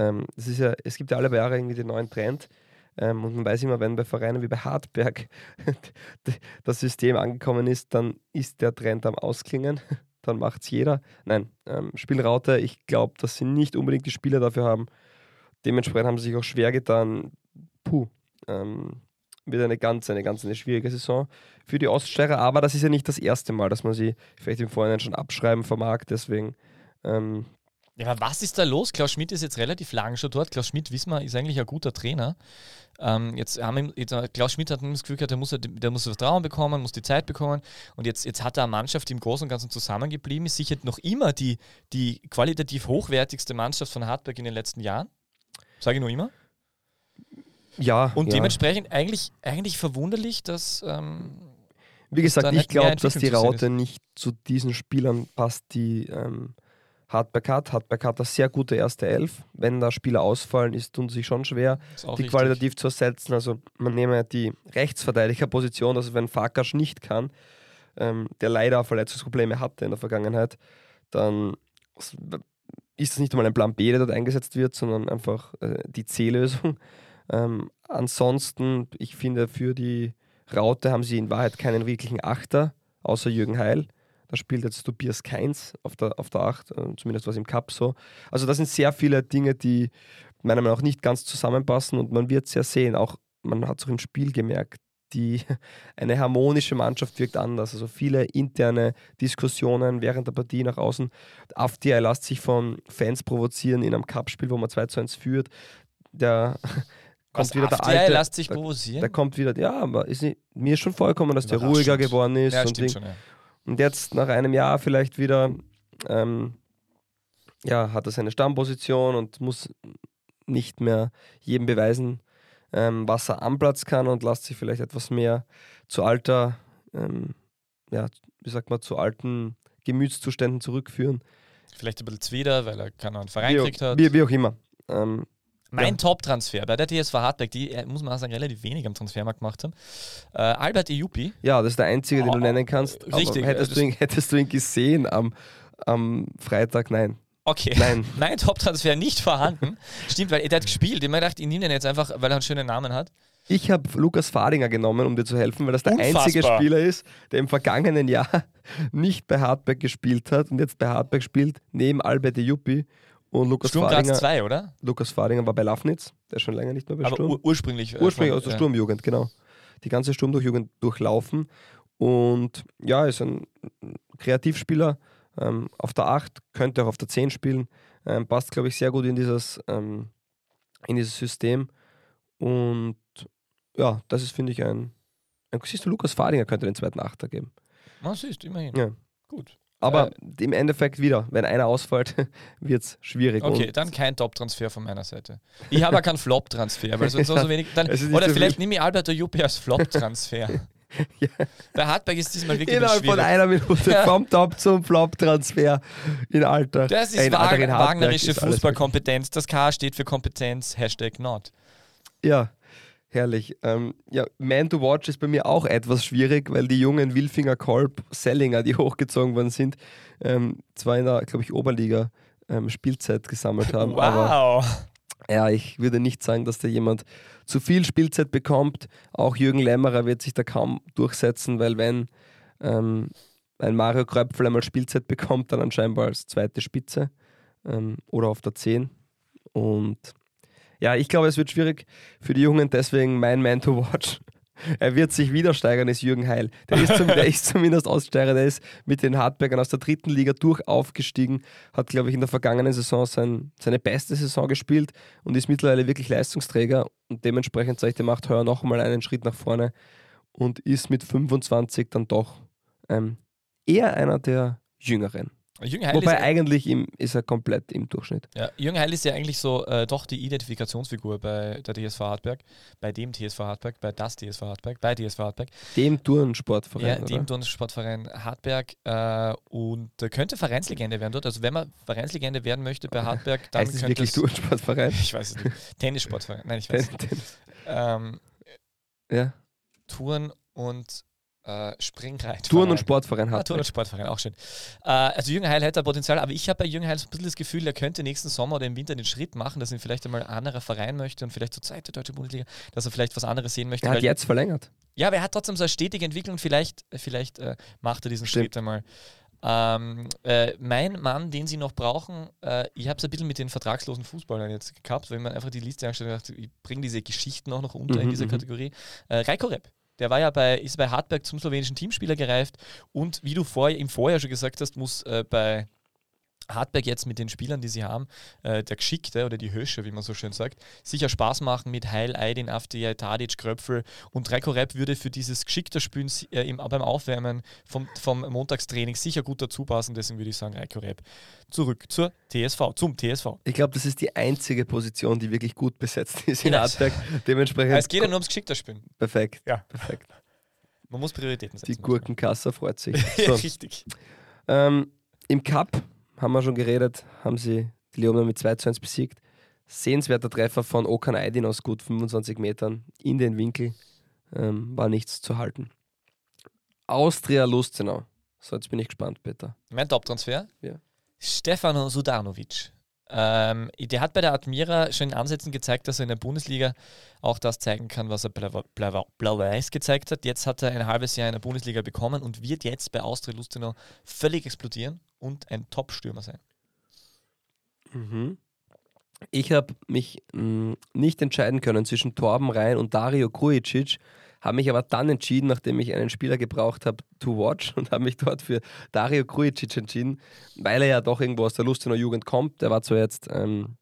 Ähm, das ist ja, es gibt ja alle Jahre irgendwie den neuen Trend. Ähm, und man weiß immer, wenn bei Vereinen wie bei Hartberg (laughs) das System angekommen ist, dann ist der Trend am Ausklingen. (laughs) Dann macht es jeder. Nein, ähm, Spielraute, ich glaube, dass sie nicht unbedingt die Spieler dafür haben. Dementsprechend haben sie sich auch schwer getan. Puh, ähm, wird eine ganz, eine ganz eine schwierige Saison für die Oststeirer. Aber das ist ja nicht das erste Mal, dass man sie vielleicht im Vorhinein schon abschreiben vermag. Deswegen. Ähm, ja, aber was ist da los? Klaus Schmidt ist jetzt relativ lang schon dort. Klaus Schmidt, wissen wir, ist eigentlich ein guter Trainer. Ähm, jetzt haben jetzt, Klaus Schmidt hat das Gefühl gehabt, der muss, der muss Vertrauen bekommen, muss die Zeit bekommen. Und jetzt, jetzt hat er eine Mannschaft, die im Großen und Ganzen zusammengeblieben ist. Sicher noch immer die, die qualitativ hochwertigste Mannschaft von Hartberg in den letzten Jahren. Sage ich nur immer. Ja. Und ja. dementsprechend eigentlich, eigentlich verwunderlich, dass. Ähm, Wie gesagt, ich glaube, dass die Raute nicht zu diesen Spielern passt, die ähm, Hartberg hat. Hartberg hat eine sehr gute erste Elf. Wenn da Spieler ausfallen, ist, tun sie sich schon schwer, die richtig. qualitativ zu ersetzen. Also man nehme die Rechtsverteidigerposition, also wenn Farkas nicht kann, ähm, der leider Verletzungsprobleme hatte in der Vergangenheit, dann ist das nicht einmal ein Plan B, der dort eingesetzt wird, sondern einfach äh, die C-Lösung. (laughs) Ähm, ansonsten, ich finde, für die Raute haben sie in Wahrheit keinen wirklichen Achter, außer Jürgen Heil. Da spielt jetzt Tobias Keins auf der, auf der Acht, äh, zumindest was im Cup so. Also das sind sehr viele Dinge, die meiner Meinung nach nicht ganz zusammenpassen und man wird es ja sehen, auch man hat es auch im Spiel gemerkt, die, (laughs) eine harmonische Mannschaft wirkt anders. Also viele interne Diskussionen während der Partie nach außen. Afti lässt sich von Fans provozieren in einem Cup-Spiel, wo man 2 zu 1 führt. Der (laughs) kommt Was, wieder der alte. lässt sich provozieren? Der, kommt wieder, ja, aber ist nicht, mir ist schon vollkommen, dass der ruhiger geworden ist. Ja, und, schon, ja. Und, jetzt nach einem Jahr vielleicht wieder, ähm, ja, hat er seine Stammposition und muss nicht mehr jedem beweisen, ähm, was er am Platz kann und lässt sich vielleicht etwas mehr zu alter, ähm, ja, wie sagt man, zu alten Gemütszuständen zurückführen. Vielleicht ein bisschen zwider, weil er keinen Verein gekriegt hat. Wie, wie auch immer. Ähm, mein ja. Top-Transfer bei der TSV Hartberg, die, äh, muss man sagen, relativ wenig am Transfermarkt gemacht haben. Äh, Albert Ejupi. Ja, das ist der einzige, den oh, du nennen kannst. Richtig. Hättest du, ihn, hättest, du ihn, gesehen am, am Freitag? Nein. Okay. Nein. (laughs) mein Top-Transfer nicht vorhanden. Stimmt, weil er hat gespielt. Ich habe mir gedacht, ich nehme ihn jetzt einfach, weil er einen schönen Namen hat. Ich habe Lukas Fadinger genommen, um dir zu helfen, weil das der Unfassbar. einzige Spieler ist, der im vergangenen Jahr (laughs) nicht bei Hartberg gespielt hat und jetzt bei Hartberg spielt, neben Albert Ejupi. Und Lukas Sturm Fadinger, 2, oder? Lukas Fadinger war bei Lafnitz, der ist schon länger nicht mehr bei Aber Sturm. Ur ursprünglich. Äh, ursprünglich aus der ja. Sturmjugend, genau. Die ganze Sturmjugend durchlaufen. Und ja, ist ein Kreativspieler. Ähm, auf der 8, könnte auch auf der 10 spielen. Ähm, passt, glaube ich, sehr gut in dieses, ähm, in dieses System. Und ja, das ist, finde ich, ein, ein. Siehst du, Lukas Fadinger könnte den zweiten Achter geben. Na, siehst du, immerhin. Ja. Gut. Aber im Endeffekt wieder, wenn einer ausfällt, (laughs) wird es schwierig. Okay, dann kein Top-Transfer von meiner Seite. Ich habe auch keinen Flop-Transfer, weil sonst so, so (laughs) wenig. Dann, oder so vielleicht viel. nehme ich Alberto Juppé als Flop-Transfer. (laughs) Ja. Bei Hartberg ist diesmal wirklich innerhalb von einer Minute Ja. vom Top zum Flop-Transfer in Alter. Das Äh, ist Wag Hartberg wagnerische Fußballkompetenz. Das K steht für Kompetenz, Hashtag not. Ja, herrlich. Ähm, ja, Man to Watch ist bei mir auch etwas schwierig, weil die jungen Wilfinger Kolb, Sellinger, die (laughs) hochgezogen worden sind, ähm, zwar in der, glaube ich, Oberliga ähm, Spielzeit gesammelt haben, aber Wow. ja, ich würde nicht sagen, dass da jemand zu viel Spielzeit bekommt. Auch Jürgen Lämmerer wird sich da kaum durchsetzen, weil wenn ähm, ein Mario Kröpfel einmal Spielzeit bekommt, dann anscheinend als zweite Spitze ähm, oder auf der 10. Und ja, ich glaube, es wird schwierig für die Jungen, deswegen mein Man to Watch. (laughs) Er wird sich wieder steigern, ist Jürgen Heil. Der ist, zum, der ist zumindest Aussteiger, der ist mit den Hartbergern aus der dritten Liga durch aufgestiegen, hat, glaube ich, in der vergangenen Saison sein, seine beste Saison gespielt und ist mittlerweile wirklich Leistungsträger und dementsprechend sage ich, der macht heuer noch mal einen Schritt nach vorne und ist mit 25 dann doch ähm, eher einer der Jüngeren. Jürgen Heil, Wobei ist, eigentlich im, ist er komplett im Durchschnitt. ja, Jürgen Heil ist ja eigentlich so äh, doch die Identifikationsfigur bei der TSV Hartberg, bei dem TSV Hartberg, bei das TSV Hartberg, bei TSV Hartberg. Dem Turnsportverein. Ja, oder? dem Turnsportverein Hartberg äh, und könnte Vereinslegende werden dort. Also wenn man Vereinslegende werden möchte bei Hartberg, dann heißt es könnte wirklich es, Turnsportverein? (laughs) ich weiß es nicht, Tennissportverein, nein, ich weiß es nicht. Ähm, ja. Touren und äh, Springreit. Turn- und Sportverein Ah, hat. Turn- und Sportverein, auch schön. Äh, also Jürgen Heil hätte da Potenzial, aber ich habe bei Jürgen Heil so ein bisschen das Gefühl, er könnte nächsten Sommer oder im Winter den Schritt machen, dass ihn vielleicht einmal ein anderer Verein möchte und vielleicht zur zweite deutsche Bundesliga, dass er vielleicht was anderes sehen möchte. er hat weil- jetzt verlängert. ja, aber er hat trotzdem so eine stetige Entwicklung. Vielleicht, vielleicht äh, macht er diesen Stimmt. Schritt einmal. Ähm, äh, mein Mann, den sie noch brauchen, äh, ich habe es ein bisschen mit den vertragslosen Fußballern jetzt gehabt, wenn man einfach die Liste anstellt und dachte, ich bringe diese Geschichten auch noch unter in Mhm, dieser mhm. Kategorie. Äh, Reiko Repp. Der war ja bei, ist bei Hartberg zum slowenischen Teamspieler gereift. Und wie du vor, im Vorjahr schon gesagt hast, muss äh, bei Hartberg jetzt mit den Spielern, die sie haben, äh, der Geschickte oder die Hösche, wie man so schön sagt, sicher Spaß machen mit Heil, Aydin, Afdiay, Tadic, Kröpfel und Reiko Repp würde für dieses geschickte Spielen äh, im, beim Aufwärmen vom, vom Montagstraining sicher gut dazu passen. Deswegen würde ich sagen, Reiko Repp. Zurück zur TSV, zum TSV. Ich glaube, das ist die einzige Position, die wirklich gut besetzt (laughs) ist in Genau. Hartberg. Dementsprechend es geht ja nur ums geschickte Spielen. perfekt. Ja. perfekt. Man muss Prioritäten setzen. Die Gurkenkasse freut sich. ja, (laughs) So, richtig. ähm, Im Cup haben wir schon geredet, haben sie die Leoner mit 2 zu 1 besiegt. Sehenswerter Treffer von Okan Aydin aus gut 25 Metern in den Winkel. Ähm, war nichts zu halten. Austria Lustenau. So, jetzt bin ich gespannt, Peter. Mein Top-Transfer? Ja. Stefano Sudanovic. Ähm, der hat bei der Admira schon in Ansätzen gezeigt, dass er in der Bundesliga auch das zeigen kann, was er blau- blau- blau-weiß gezeigt hat. Jetzt hat er ein halbes Jahr in der Bundesliga bekommen und wird jetzt bei Austria Lustenau völlig explodieren und ein Top-Stürmer sein. Mhm. Ich habe mich mh, nicht entscheiden können zwischen Torben Rhein und Dario Krujicic, habe mich aber dann entschieden, nachdem ich einen Spieler gebraucht habe, to watch und habe mich dort für Dario Krujicic entschieden, weil er ja doch irgendwo aus der Lustenau Jugend kommt. Der war zwar jetzt ähm,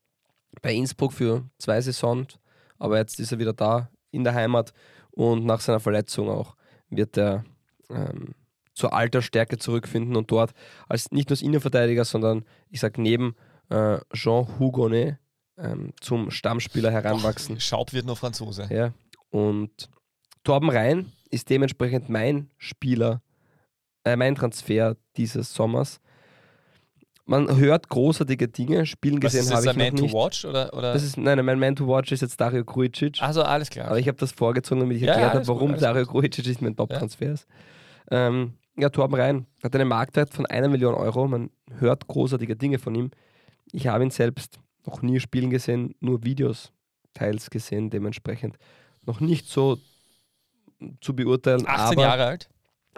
bei Innsbruck für zwei Saisons, aber jetzt ist er wieder da in der Heimat und nach seiner Verletzung auch wird er ähm, zur alter Stärke zurückfinden und dort als nicht nur als Innenverteidiger, sondern ich sage neben äh, Jean Hugonet ähm, zum Stammspieler heranwachsen. Schaub wird nur Franzose. Ja. Und Torben Rhein ist dementsprechend mein Spieler, äh, mein Transfer dieses Sommers. Man hört großartige Dinge, Spielen Was gesehen ist habe das, ich ein noch Man nicht. to Watch? Oder, oder? Das ist, nein, nein, mein Man to Watch ist jetzt Dario Krujicic. also alles klar. Aber ich habe das vorgezogen, damit ich Ja, ja, erklärt habe, alles gut, warum alles Dario Krujicic nicht mein Top-Transfer ist. Ähm, ja, Torben Rhein hat einen Marktwert von einer Million Euro. Man hört großartige Dinge von ihm. Ich habe ihn selbst noch nie spielen gesehen, nur Videos teils gesehen, dementsprechend noch nicht so zu beurteilen. 18 aber Jahre alt.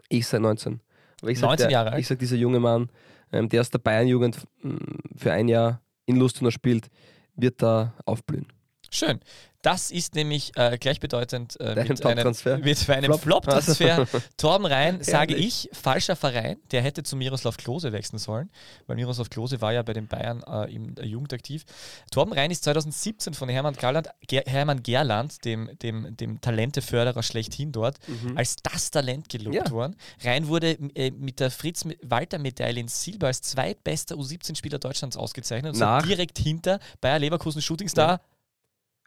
Ich sei 19. Aber ich sag, 19 der, Jahre alt? Ich sage, dieser junge Mann, ähm, der aus der Bayern-Jugend mm, für ein Jahr in Lustenau spielt, wird da aufblühen. Schön. Das ist nämlich äh, gleichbedeutend äh, mit, einem, mit einem Flop? Flop-Transfer. (laughs) Torben Rhein, sage ich, falscher Verein. Der hätte zu Miroslav Klose wechseln sollen, weil Miroslav Klose war ja bei den Bayern äh, in der Jugend aktiv. Torben Rhein ist 2017 von Hermann Gerland, Ger Hermann Gerland dem, dem, dem Talenteförderer schlechthin dort, als das Talent gelobt Ja. worden. Rhein wurde äh, mit der Fritz-Walter-Medaille in Silber als zweitbester U17-Spieler Deutschlands ausgezeichnet. Und so Nach? direkt hinter Bayer Leverkusen Shootingstar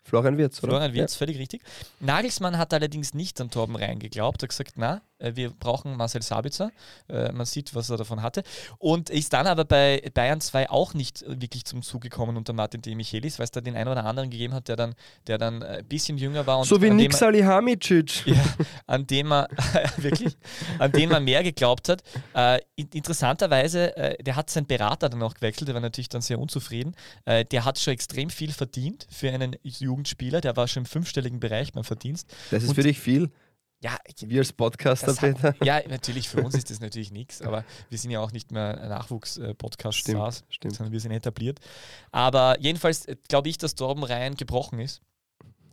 Florian Wirtz, oder? Florian Wirtz, völlig richtig. Nagelsmann hat allerdings nicht an Torben Rhein geglaubt. Er hat gesagt, na, wir brauchen Marcel Sabitzer. Äh, Man sieht, was er davon hatte. Und ist dann aber bei Bayern 2 auch nicht äh, wirklich zum Zug gekommen unter Martin De Michelis, weil es da den einen oder anderen gegeben hat, der dann, der dann äh, ein bisschen jünger war. Und So wie Nick er- Salihamidzic. (laughs) ja, an dem man (laughs) wirklich, an den man mehr geglaubt hat. Äh, in, interessanterweise, äh, der hat seinen Berater dann auch gewechselt, der war natürlich dann sehr unzufrieden. Äh, der hat schon extrem viel verdient für einen Jugendspieler, der war schon im fünfstelligen Bereich beim Verdienst. Das ist Und- für dich viel. Ja, Wir als Podcaster, Peter. (laughs) ja, natürlich, für uns ist das natürlich nichts, aber wir sind ja auch nicht mehr ein Nachwuchs-Podcast, Stimmt, SARS, stimmt. sondern wir sind etabliert. Aber jedenfalls äh, glaube ich, dass Torben Rhein gebrochen ist,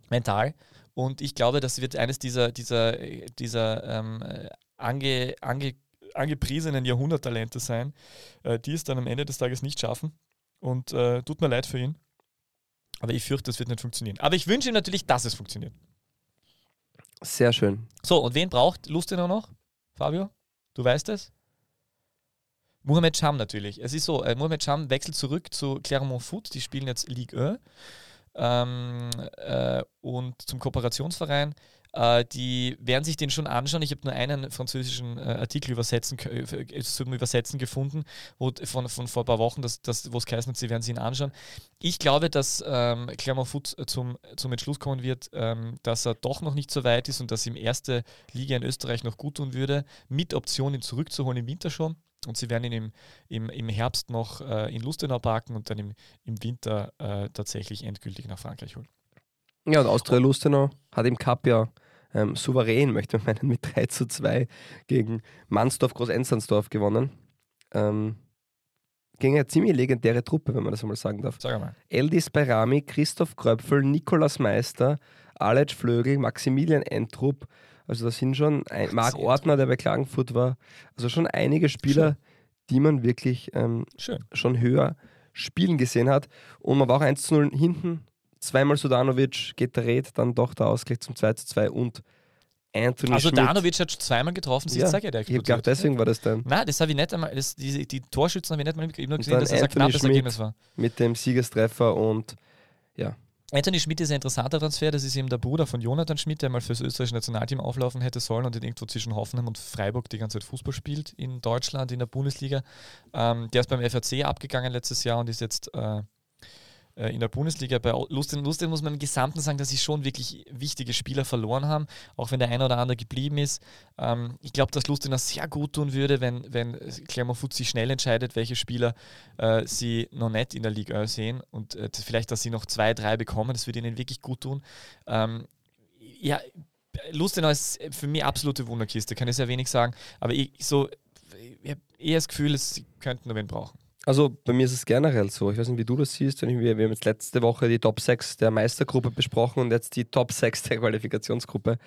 mental. Und ich glaube, das wird eines dieser, dieser, äh, dieser ähm, äh, ange, ange, angepriesenen Jahrhunderttalente sein, äh, die es dann am Ende des Tages nicht schaffen. Und äh, tut mir leid für ihn. Aber ich fürchte, das wird nicht funktionieren. Aber ich wünsche ihm natürlich, dass es funktioniert. Sehr schön. So, und wen braucht Lustenau noch? Fabio? Du weißt es? Mohamed Cham natürlich. Es ist so, äh, Mohamed Cham wechselt zurück zu Clermont Foot. Die spielen jetzt Ligue 1 ähm, äh, und zum Kooperationsverein. Äh, die werden sich den schon anschauen. Ich habe nur einen französischen äh, Artikel übersetzen, äh, zum Übersetzen gefunden, wo, von, von vor ein paar Wochen, das, das, wo es geheißen hat, sie werden sich ihn anschauen. Ich glaube, dass ähm, Clermont Foot zum, zum Entschluss kommen wird, ähm, dass er doch noch nicht so weit ist und dass ihm erste Liga in Österreich noch gut tun würde, mit Option ihn zurückzuholen im Winter schon. Und sie werden ihn im, im, im Herbst noch äh, in Lustenau parken und dann im, im Winter äh, tatsächlich endgültig nach Frankreich holen. Ja, und Austria Lustenau hat im Cup ja ähm, souverän, möchte man meinen, mit 3 zu 2 gegen Mansdorf Groß-Ensernsdorf gewonnen. Ähm, gegen eine ziemlich legendäre Truppe, wenn man das einmal sagen darf. Sag mal. Eldis Beirami, Christoph Kröpfel, Nikolas Meister, Alec Flögel, Maximilian Entrup. Also das sind schon ein, Marc Ortner, der bei Klagenfurt war. Also schon einige Spieler, die man wirklich ähm, Schön. schon höher spielen gesehen hat. Und man war auch 1 zu 0 hinten. Zweimal Sudanovic Red, dann doch der Ausgleich zum 2 zu 2 und Anthony Also Schmidt. Danovic hat schon zweimal getroffen, sie ja, sag ja, der ich gedacht, deswegen war das dann Nein, das habe ich nicht einmal, das, die, die Torschützen habe ich nicht mal gesehen, dass es ein Anthony knappes Schmidt. Ergebnis war. mit dem Siegestreffer und Anthony Schmidt ist ein interessanter Transfer, das ist eben der Bruder von Jonathan Schmidt, der mal fürs österreichische Nationalteam auflaufen hätte sollen und irgendwo zwischen Hoffenheim und Freiburg die ganze Zeit Fußball spielt in Deutschland, in der Bundesliga. Ähm, der ist beim FRC abgegangen letztes Jahr und ist jetzt äh, in der Bundesliga. Bei Lusten, Lusten muss man im Gesamten sagen, dass sie schon wirklich wichtige Spieler verloren haben, auch wenn der eine oder andere geblieben ist. Ähm, ich glaube, dass Lustenau sehr gut tun würde, wenn, wenn Clermont Foot sich schnell entscheidet, welche Spieler äh, sie noch nicht in der Liga 1 sehen und äh, das- vielleicht, dass sie noch zwei, drei bekommen, das würde ihnen wirklich gut tun. Ähm, ja, Lustenau ist für mich absolute Wunderkiste, kann ich sehr wenig sagen, aber ich, so, ich habe eher das Gefühl, sie könnten noch wen brauchen. Also bei mir ist es generell so. Ich weiß nicht, wie du das siehst. Wir, wir haben jetzt letzte Woche die Top 6 der Meistergruppe besprochen und jetzt die Top 6 der Qualifikationsgruppe.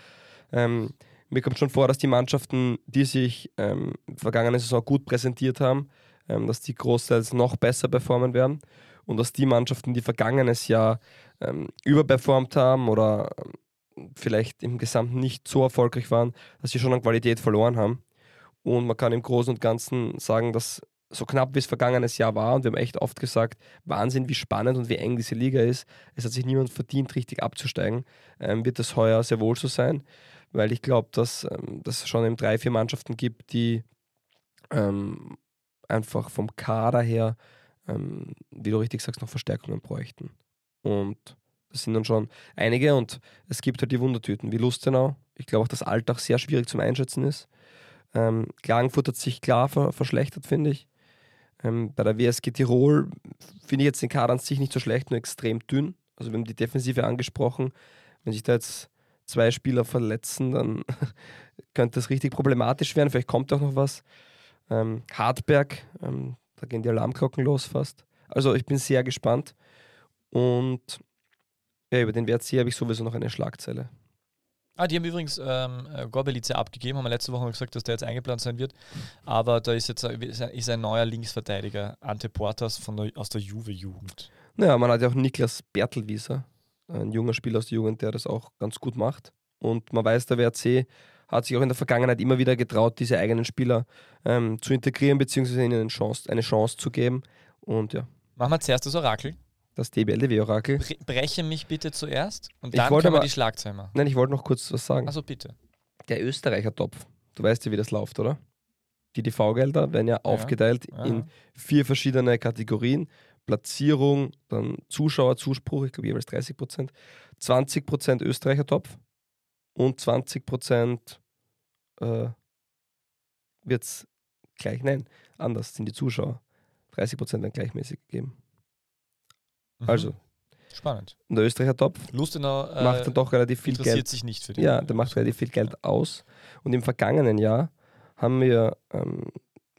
Ähm, mir kommt schon vor, dass die Mannschaften, die sich ähm, vergangene Saison gut präsentiert haben, ähm, dass die großteils noch besser performen werden und dass die Mannschaften, die vergangenes Jahr ähm, überperformt haben oder ähm, vielleicht im Gesamten nicht so erfolgreich waren, dass sie schon an Qualität verloren haben. Und man kann im Großen und Ganzen sagen, dass so knapp wie es vergangenes Jahr war, und wir haben echt oft gesagt, Wahnsinn, wie spannend und wie eng diese Liga ist. Es hat sich niemand verdient, richtig abzusteigen. Ähm, wird das heuer sehr wohl so sein, weil ich glaube, dass ähm, es schon eben drei, vier Mannschaften gibt, die ähm, einfach vom Kader her, ähm, wie du richtig sagst, noch Verstärkungen bräuchten. Und das sind dann schon einige und es gibt halt die Wundertüten wie Lustenau. Ich glaube auch, dass Alltag sehr schwierig zum Einschätzen ist. Ähm, Klagenfurt hat sich klar ver verschlechtert, finde ich. Ähm, bei der WSG Tirol finde ich jetzt den Kader an sich nicht so schlecht, nur extrem dünn. Also wir haben die Defensive angesprochen. Wenn sich da jetzt zwei Spieler verletzen, dann (laughs) könnte das richtig problematisch werden. Vielleicht kommt auch noch was. Ähm, Hartberg, ähm, da gehen die Alarmglocken los fast. Also ich bin sehr gespannt. Und Ja, über den WRC habe ich sowieso noch eine Schlagzeile. Ah, die haben übrigens ähm, äh, Gorbelice abgegeben, haben wir letzte Woche gesagt, dass der jetzt eingeplant sein wird. Aber da ist jetzt ein, ist ein neuer Linksverteidiger, Ante Portas von der, aus der Juve-Jugend. Naja, man hat ja auch Niklas Bertelwieser, ein junger Spieler aus der Jugend, der das auch ganz gut macht. Und man weiß, der WRC hat sich auch in der Vergangenheit immer wieder getraut, diese eigenen Spieler ähm, zu integrieren, beziehungsweise ihnen eine Chance, eine Chance zu geben. Und ja, Machen wir zuerst das Orakel. Das DBLDW-Orakel. Bre breche mich bitte zuerst und Ich dann wir aber- die Schlagzeile machen. Nein, ich wollte noch kurz was sagen. Also bitte. Der Österreicher-Topf, du weißt ja, wie das läuft, oder? Die TV-Gelder werden ja, aufgeteilt Ja. in vier verschiedene Kategorien. Platzierung, dann Zuschauerzuspruch, ich glaube jeweils 30 Prozent, 20 Prozent Österreicher-Topf und 20 Prozent äh, wird es gleich, nein, anders sind die Zuschauer. 30 Prozent werden gleichmäßig gegeben. Mhm. Also, Spannend. und der Österreicher-Topf Lustenau äh, macht dann doch relativ viel interessiert Geld. sich nicht für den. Ja, der macht relativ viel Geld aus. Und im vergangenen Jahr haben wir ähm,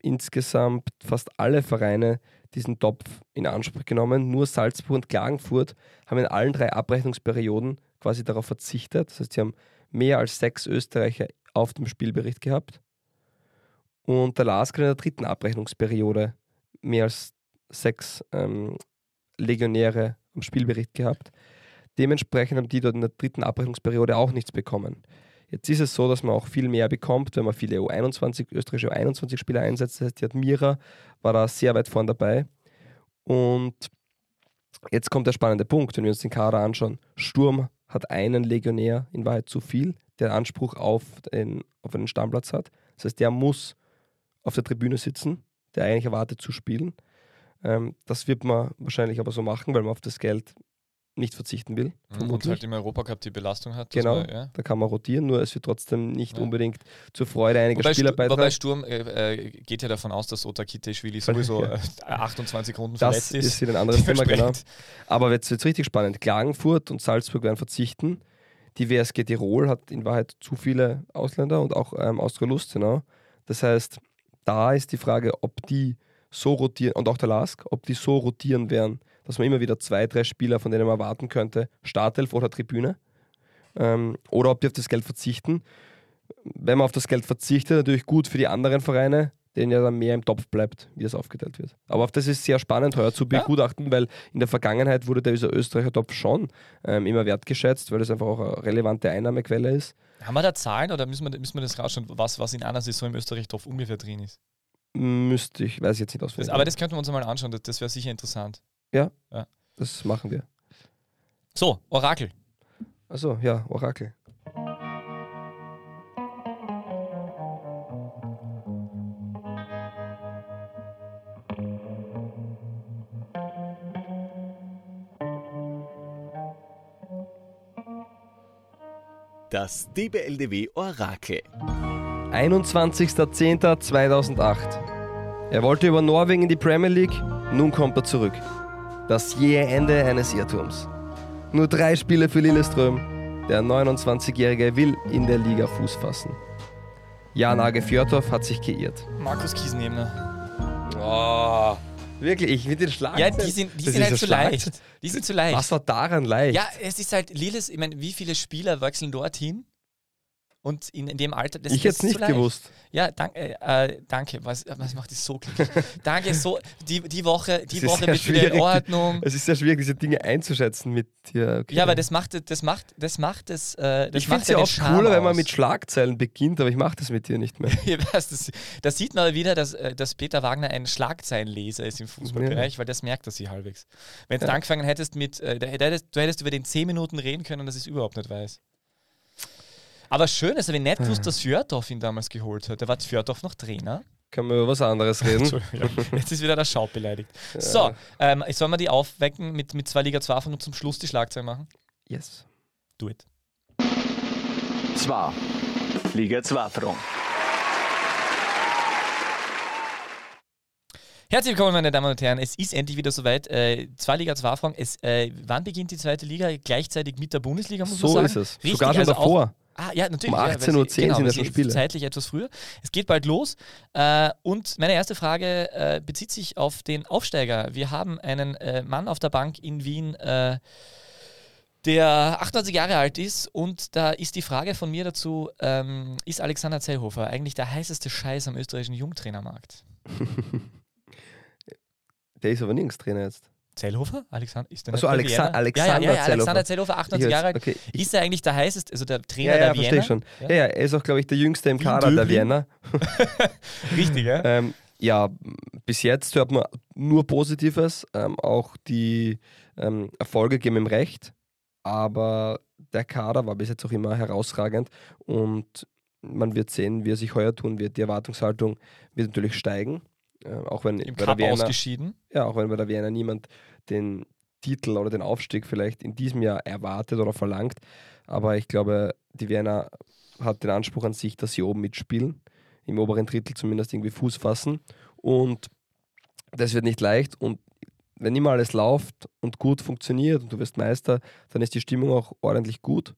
insgesamt fast alle Vereine diesen Topf in Anspruch genommen. Nur Salzburg und Klagenfurt haben in allen drei Abrechnungsperioden quasi darauf verzichtet. Das heißt, sie haben mehr als sechs Österreicher auf dem Spielbericht gehabt. Und der LASK in der dritten Abrechnungsperiode mehr als sechs ähm, Legionäre am Spielbericht gehabt. Dementsprechend haben die dort in der dritten Abrechnungsperiode auch nichts bekommen. Jetzt ist es so, dass man auch viel mehr bekommt, wenn man viele U21, österreichische U21-Spieler einsetzt. Das heißt, die Admira war da sehr weit vorn dabei. Und jetzt kommt der spannende Punkt, wenn wir uns den Kader anschauen. Sturm hat einen Legionär in Wahrheit zu viel, der Anspruch auf, den, auf einen Stammplatz hat. Das heißt, der muss auf der Tribüne sitzen, der eigentlich erwartet zu spielen. Ähm, das wird man wahrscheinlich aber so machen, weil man auf das Geld nicht verzichten will. Mhm, Und halt im Europacup die Belastung hat. Genau, Man, ja. da kann man rotieren, nur es wird trotzdem nicht Ja. unbedingt zur Freude einiger Wobei, Spieler Stu wobei beitragen. Sturm äh, äh, geht ja davon aus, dass Otakite-Schwili Voll, sowieso ja. äh, 28 Runden Das verletzt ist wieder ein anderes Thema, genau. Aber jetzt wird es richtig spannend. Klagenfurt und Salzburg werden verzichten. Die WSG Tirol hat in Wahrheit zu viele Ausländer und auch ähm, Austria Lustenau. Das heißt, da ist die Frage, ob die so rotieren, und auch der LASK, ob die so rotieren werden, dass man immer wieder zwei, drei Spieler, von denen man erwarten könnte, Startelf oder Tribüne, ähm, oder ob die auf das Geld verzichten. Wenn man auf das Geld verzichtet, natürlich gut für die anderen Vereine, denen ja dann mehr im Topf bleibt, wie das aufgeteilt wird. Aber auf das ist sehr spannend heuer zu begutachten, weil in der Vergangenheit wurde der Österreicher Topf schon ähm, immer wertgeschätzt, weil das einfach auch eine relevante Einnahmequelle ist. Haben wir da Zahlen oder müssen wir, müssen wir das rausschauen, was, was in einer Saison im Österreich drauf ungefähr drin ist? Müsste ich, weiß ich jetzt nicht Das, auswendig. aber das könnten wir uns mal anschauen, das, das wäre sicher interessant. das machen wir. So, Orakel. Also ja, Orakel. Das DBLDW Orakel. 21.10.2008. Er wollte über Norwegen in die Premier League, nun kommt er zurück. Das jähe Ende eines Irrtums. Nur drei Spiele für Lilleström. Der 29-Jährige will in der Liga Fuß fassen. Jan Age Fjörthoff hat sich geirrt. Markus Kiesenebner. Oh, wirklich, ich finde den Schlag. Ja, die sind, die Das sind halt zu leicht. Die sind zu leicht. Was war daran leicht? Ja, es ist halt, Lilles, ich meine, wie viele Spieler wechseln dorthin? Und in, in dem Alter, das ich hätte es nicht gewusst. Ja, dank, äh, äh, danke. Was, was macht das so glücklich? (laughs) danke, so, die, die Woche, die Woche wird wieder in. Ordnung. Es ist sehr schwierig, diese Dinge einzuschätzen mit dir. Okay. Ja, aber das macht das macht das macht das, äh, das ich finde es ja oft Charme cooler, wenn man aus. mit Schlagzeilen beginnt, aber ich mache das mit dir nicht mehr. (laughs) Das, das sieht man wieder, dass, äh, dass Peter Wagner ein Schlagzeilenleser ist im Fußballbereich, weil das merkt er sich halbwegs. Wenn du Ja. angefangen hättest mit, äh, da du hättest über den 10 Minuten reden können und das ist überhaupt nicht weiß. Aber schön, also wenn nicht gewusst, dass Fjörthoff ihn damals geholt hat. Da war Fjörthoff noch Trainer. Können wir über was anderes reden? Jetzt ist wieder der Schaub beleidigt. So, ähm, sollen wir die aufwecken mit, mit zwei Liga 2 und zum Schluss die Schlagzeilen machen? Yes. Do it. 2. Liga 2 Front. Herzlich willkommen, meine Damen und Herren. Es ist endlich wieder soweit. Äh, zwei Liga 2 Fragen. Es, äh, wann beginnt die zweite Liga? Gleichzeitig mit der Bundesliga, muss man So sagen. ist es. Richtig, Sogar schon also auch- davor. Ah, ja, natürlich. Um ja, 18.10 weil Uhr genau, sind ja schon Spiele. Zeitlich etwas früher. Es geht bald los. Äh, und meine erste Frage äh, bezieht sich auf den Aufsteiger. Wir haben einen äh, Mann auf der Bank in Wien. Äh, der 28 Jahre alt ist. Und da ist die Frage von mir dazu: ähm, Ist Alexander Zellhofer eigentlich der heißeste Scheiß am österreichischen Jungtrainermarkt? (laughs) Der ist aber nirgends Trainer jetzt. Zellhofer? Alexander, ist der Achso, nicht bei Alexa Vienna? Alexander ja, ja, ja, Alexander Zellhofer. Zellhofer, Ich 28 Jahre alt. Okay. Ist er eigentlich der heißeste, also der Trainer Ja, ja, der verstehe Vienna? ich schon. Ja. Ja. er ist auch, glaube ich, der Jüngste im Wien Kader der. Vienna. (laughs) Richtig, ja? Ähm, ja, bis jetzt hört man nur Positives. Ähm, auch die ähm, Erfolge geben ihm recht. Aber der Kader war bis jetzt auch immer herausragend. Und man wird sehen, wie er sich heuer tun wird. Die Erwartungshaltung wird natürlich steigen. Äh, auch wenn Im bei Cup der Vienna, ausgeschieden. ja, auch wenn bei der Vienna niemand den Titel oder den Aufstieg vielleicht in diesem Jahr erwartet oder verlangt. Aber ich glaube, die Vienna hat den Anspruch an sich, dass sie oben mitspielen, im oberen Drittel zumindest irgendwie Fuß fassen. Und das wird nicht leicht. Und wenn immer alles läuft und gut funktioniert und du wirst Meister, dann ist die Stimmung auch ordentlich gut.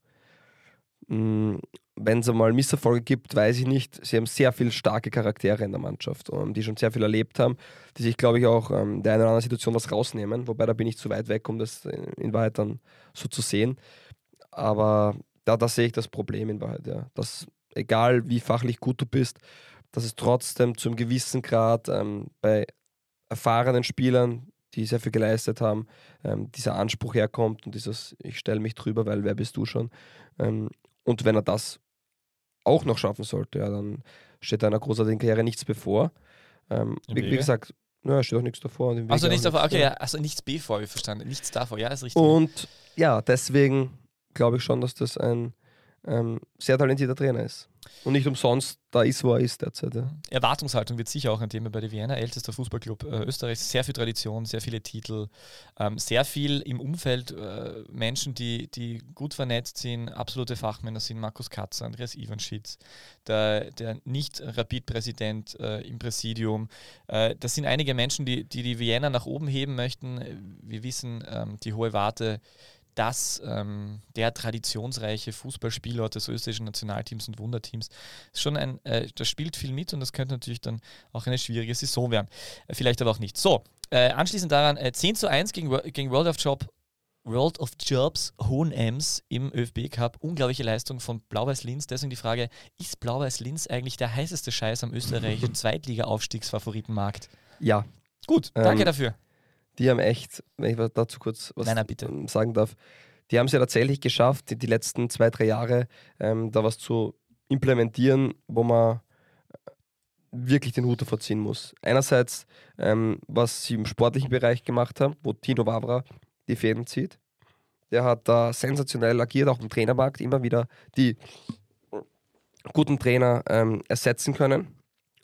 Wenn es einmal Misserfolge gibt, weiß ich nicht. Sie haben sehr viele starke Charaktere in der Mannschaft, ähm, die schon sehr viel erlebt haben, die sich, glaube ich, auch ähm, der einen oder anderen Situation was rausnehmen. Wobei da bin ich zu weit weg, um das in, in Wahrheit dann so zu sehen. Aber da, da sehe ich das Problem in Wahrheit, ja. Dass egal wie fachlich gut du bist, dass es trotzdem zu einem gewissen Grad ähm, bei erfahrenen Spielern, die sehr viel geleistet haben, ähm, dieser Anspruch herkommt und dieses, ich stelle mich drüber, weil wer bist du schon? Ähm, und wenn er das auch noch schaffen sollte, ja, dann steht einer großartigen Karriere nichts bevor. Ähm, wie, wie gesagt, ja, steht auch nichts davor. Also nichts davor, okay, ja. ja, also nichts bevor, ich verstanden. Nichts davor, ja, ist richtig. Und ja, deswegen glaube ich schon, dass das ein ähm, sehr talentierter Trainer ist. Und nicht umsonst da ist, wo er ist derzeit. Ja. Erwartungshaltung wird sicher auch ein Thema bei der Vienna, ältester Fußballclub äh, Österreichs. Sehr viel Tradition, sehr viele Titel, ähm, sehr viel im Umfeld äh, Menschen, die, die gut vernetzt sind, absolute Fachmänner sind. Markus Katzer, Andreas Ivanschitz, der, der Nicht-Rapid-Präsident äh, im Präsidium. Äh, das sind einige Menschen, die, die die Vienna nach oben heben möchten. Wir wissen, ähm, die hohe Warte dass ähm, der traditionsreiche Fußballspielort des österreichischen Nationalteams und Wunderteams schon ein, äh, das spielt viel mit und das könnte natürlich dann auch eine schwierige Saison werden. Äh, vielleicht aber auch nicht. So, äh, anschließend daran äh, 10 zu 1 gegen, gegen World of Job. World of Jobs Hohenems im ÖFB Cup. Unglaubliche Leistung von Blau-Weiß Linz. Deswegen die Frage: Ist Blau-Weiß Linz eigentlich der heißeste Scheiß am österreichischen (laughs) Zweitliga-Aufstiegsfavoritenmarkt? ja, Gut, danke Ähm, dafür. Die haben echt, wenn ich dazu kurz was Nein, nein, ähm, sagen darf, die haben es ja tatsächlich geschafft, die, die letzten zwei, drei Jahre ähm, da was zu implementieren, wo man äh, wirklich den Hut davor ziehen muss. Einerseits, ähm, was sie im sportlichen Bereich gemacht haben, wo Tino Wavra die Fäden zieht. Der hat da sensationell agiert, auch im Trainermarkt immer wieder die guten Trainer ähm, ersetzen können.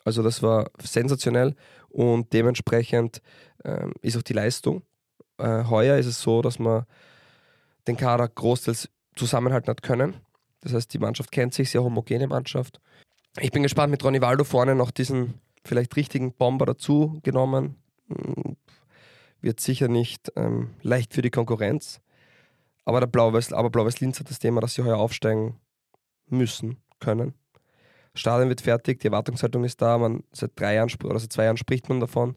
Also das war sensationell und dementsprechend ähm, ist auch die Leistung. Äh, heuer ist es so, dass man den Kader großteils zusammenhalten hat können. Das heißt, die Mannschaft kennt sich, sehr homogene Mannschaft. Ich bin gespannt mit Ronny Waldo vorne noch diesen vielleicht richtigen Bomber dazu genommen. Mm, Wird sicher nicht ähm, leicht für die Konkurrenz. Aber der Blau-Weiß Blau-Weiß Linz hat das Thema, dass sie heuer aufsteigen müssen, können. Stadion wird fertig, die Erwartungshaltung ist da, man seit drei Jahren oder seit zwei Jahren spricht man davon.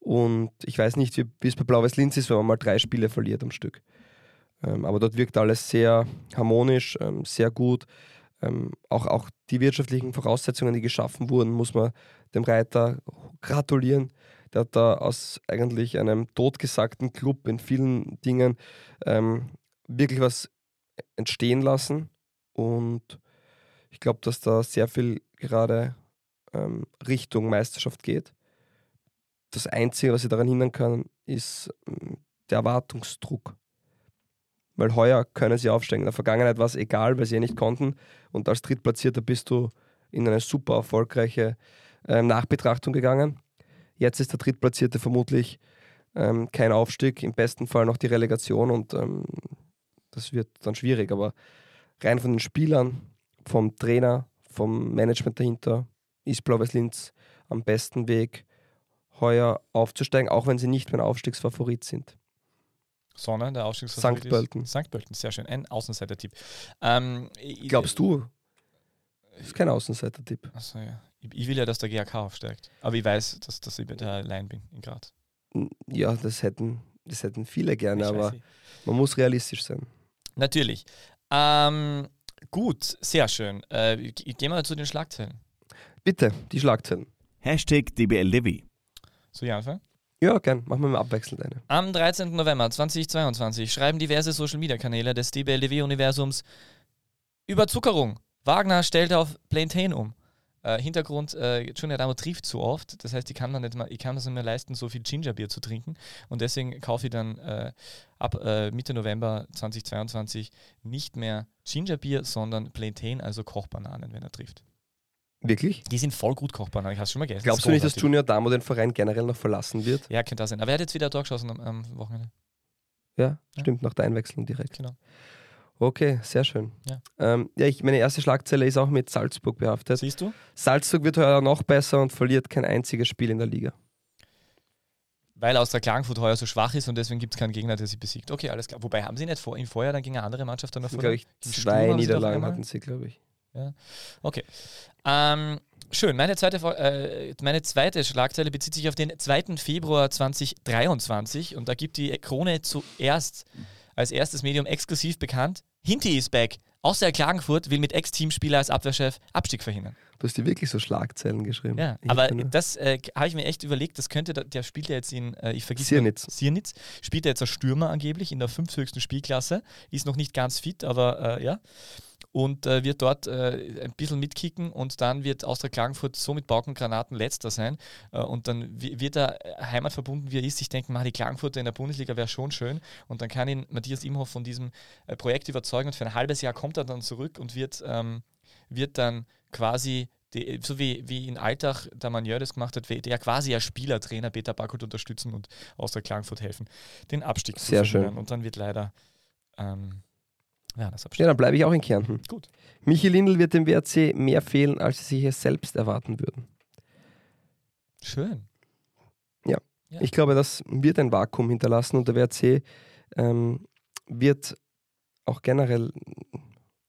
Und ich weiß nicht, wie wie es bei Blau-Weiß Linz ist, wenn man mal drei Spiele verliert am Stück. Ähm, aber dort wirkt alles sehr harmonisch, ähm, sehr gut. Ähm, auch, auch die wirtschaftlichen Voraussetzungen, die geschaffen wurden, muss man dem Reiter gratulieren. Der hat da aus eigentlich einem totgesagten Club in vielen Dingen ähm, wirklich was entstehen lassen. Und ich glaube, dass da sehr viel gerade ähm, Richtung Meisterschaft geht. Das Einzige, was ich daran hindern kann, ist ähm, der Erwartungsdruck. Weil heuer können sie aufsteigen. In der Vergangenheit war es egal, weil sie ja nicht konnten. Und als Drittplatzierter bist du in eine super erfolgreiche ähm, Nachbetrachtung gegangen. Jetzt ist der Drittplatzierte vermutlich ähm, kein Aufstieg, im besten Fall noch die Relegation und ähm, das wird dann schwierig. Aber rein von den Spielern, vom Trainer, vom Management dahinter ist Blau-Weiß Linz am besten Weg, heuer aufzusteigen, auch wenn sie nicht mehr ein Aufstiegsfavorit sind. Sondern der Aufstiegsfavorit St. Pölten. St. Pölten, sehr schön. Ein Außenseiter-Tipp. Ähm, Glaubst du? Das ist kein Außenseiter-Tipp. Achso, ja. Ich, will ja, dass der GAK aufsteigt. Aber ich weiß, dass, dass ich da allein bin in Graz. Ja, das hätten, das hätten viele gerne, Ich aber man muss realistisch sein. Natürlich. Ähm, gut, sehr schön. Äh, gehen wir zu den Schlagzeilen. Bitte, die Schlagzeilen. Hashtag DBLDW. So, ja, anfangen? Ja, gern. Machen wir mal abwechselnd eine. Am 13. November 2022 schreiben diverse Social-Media-Kanäle des DBLDW-Universums Überzuckerung. Wagner stellt auf Plantain um. Äh, Hintergrund, äh, Junior Damo trifft zu oft, das heißt, ich kann, mir nicht mal, ich kann es mir leisten, so viel Gingerbier zu trinken und deswegen kaufe ich dann äh, ab äh, Mitte November 2022 nicht mehr Gingerbier, sondern Plantain, also Kochbananen, wenn er trifft. Wirklich? Die sind voll gut Kochbananen, ich habe schon mal gegessen. Glaubst du nicht, dass. Junior Damo den Verein generell noch verlassen wird? Ja, könnte das sein. Aber er hat jetzt wieder Tor geschossen am, am Wochenende. Ja, Ja. stimmt, nach der Einwechslung direkt. Genau. Okay, sehr schön. Ja. Ähm, ja, ich, meine erste Schlagzeile ist auch mit Salzburg behaftet. Siehst du? Salzburg wird heuer noch besser und verliert kein einziges Spiel in der Liga. Weil Austria Klagenfurt heuer so schwach ist und deswegen gibt es keinen Gegner, der sie besiegt. Okay, alles klar. Wobei haben sie nicht vor, im Vorjahr dann gegen eine andere Mannschaft dann noch Sturm zwei Niederlagen hatten sie, glaube ich. Okay. Ähm, schön. Meine zweite, äh, meine zweite Schlagzeile bezieht sich auf den 2. Februar 2023 und da gibt die Krone zuerst als erstes Medium exklusiv bekannt. Hinti ist back. Außer Klagenfurt will mit Ex-Teamspieler als Abwehrchef Abstieg verhindern. Du hast dir wirklich so Schlagzeilen geschrieben. Ja, Ich aber nur- das äh, habe ich mir echt überlegt, das könnte, der, spielt ja jetzt in, äh, ich vergesse Siernitz. Siernitz, spielt er jetzt als Stürmer angeblich in der fünfthöchsten Spielklasse, ist noch nicht ganz fit, aber äh, ja. Und äh, wird dort äh, ein bisschen mitkicken und dann wird Austria Klagenfurt so mit Pauken und Granaten letzter sein. Äh, und dann wi- wird er heimatverbunden, wie er ist, sich denken, mach, die Klagenfurter in der Bundesliga wäre schon schön. Und dann kann ihn Matthias Imhoff von diesem Projekt überzeugen und für ein halbes Jahr kommt er dann zurück und wird, ähm, wird dann quasi die, so wie, wie in Alltag der Manier das gemacht hat, der quasi als Spielertrainer Peter Backholt unterstützen und Austria Klagenfurt helfen, den Abstieg Sehr zu verhindern. schön. Und dann wird leider ähm, ja, das Abstieg. Ja, dann bleibe ich auch in Kärnten. Gut. Michi Lindl wird dem WRC mehr fehlen, als sie sich es selbst erwarten würden. Schön. Ja. Ich glaube, das wird ein Vakuum hinterlassen und der WRC ähm, wird auch generell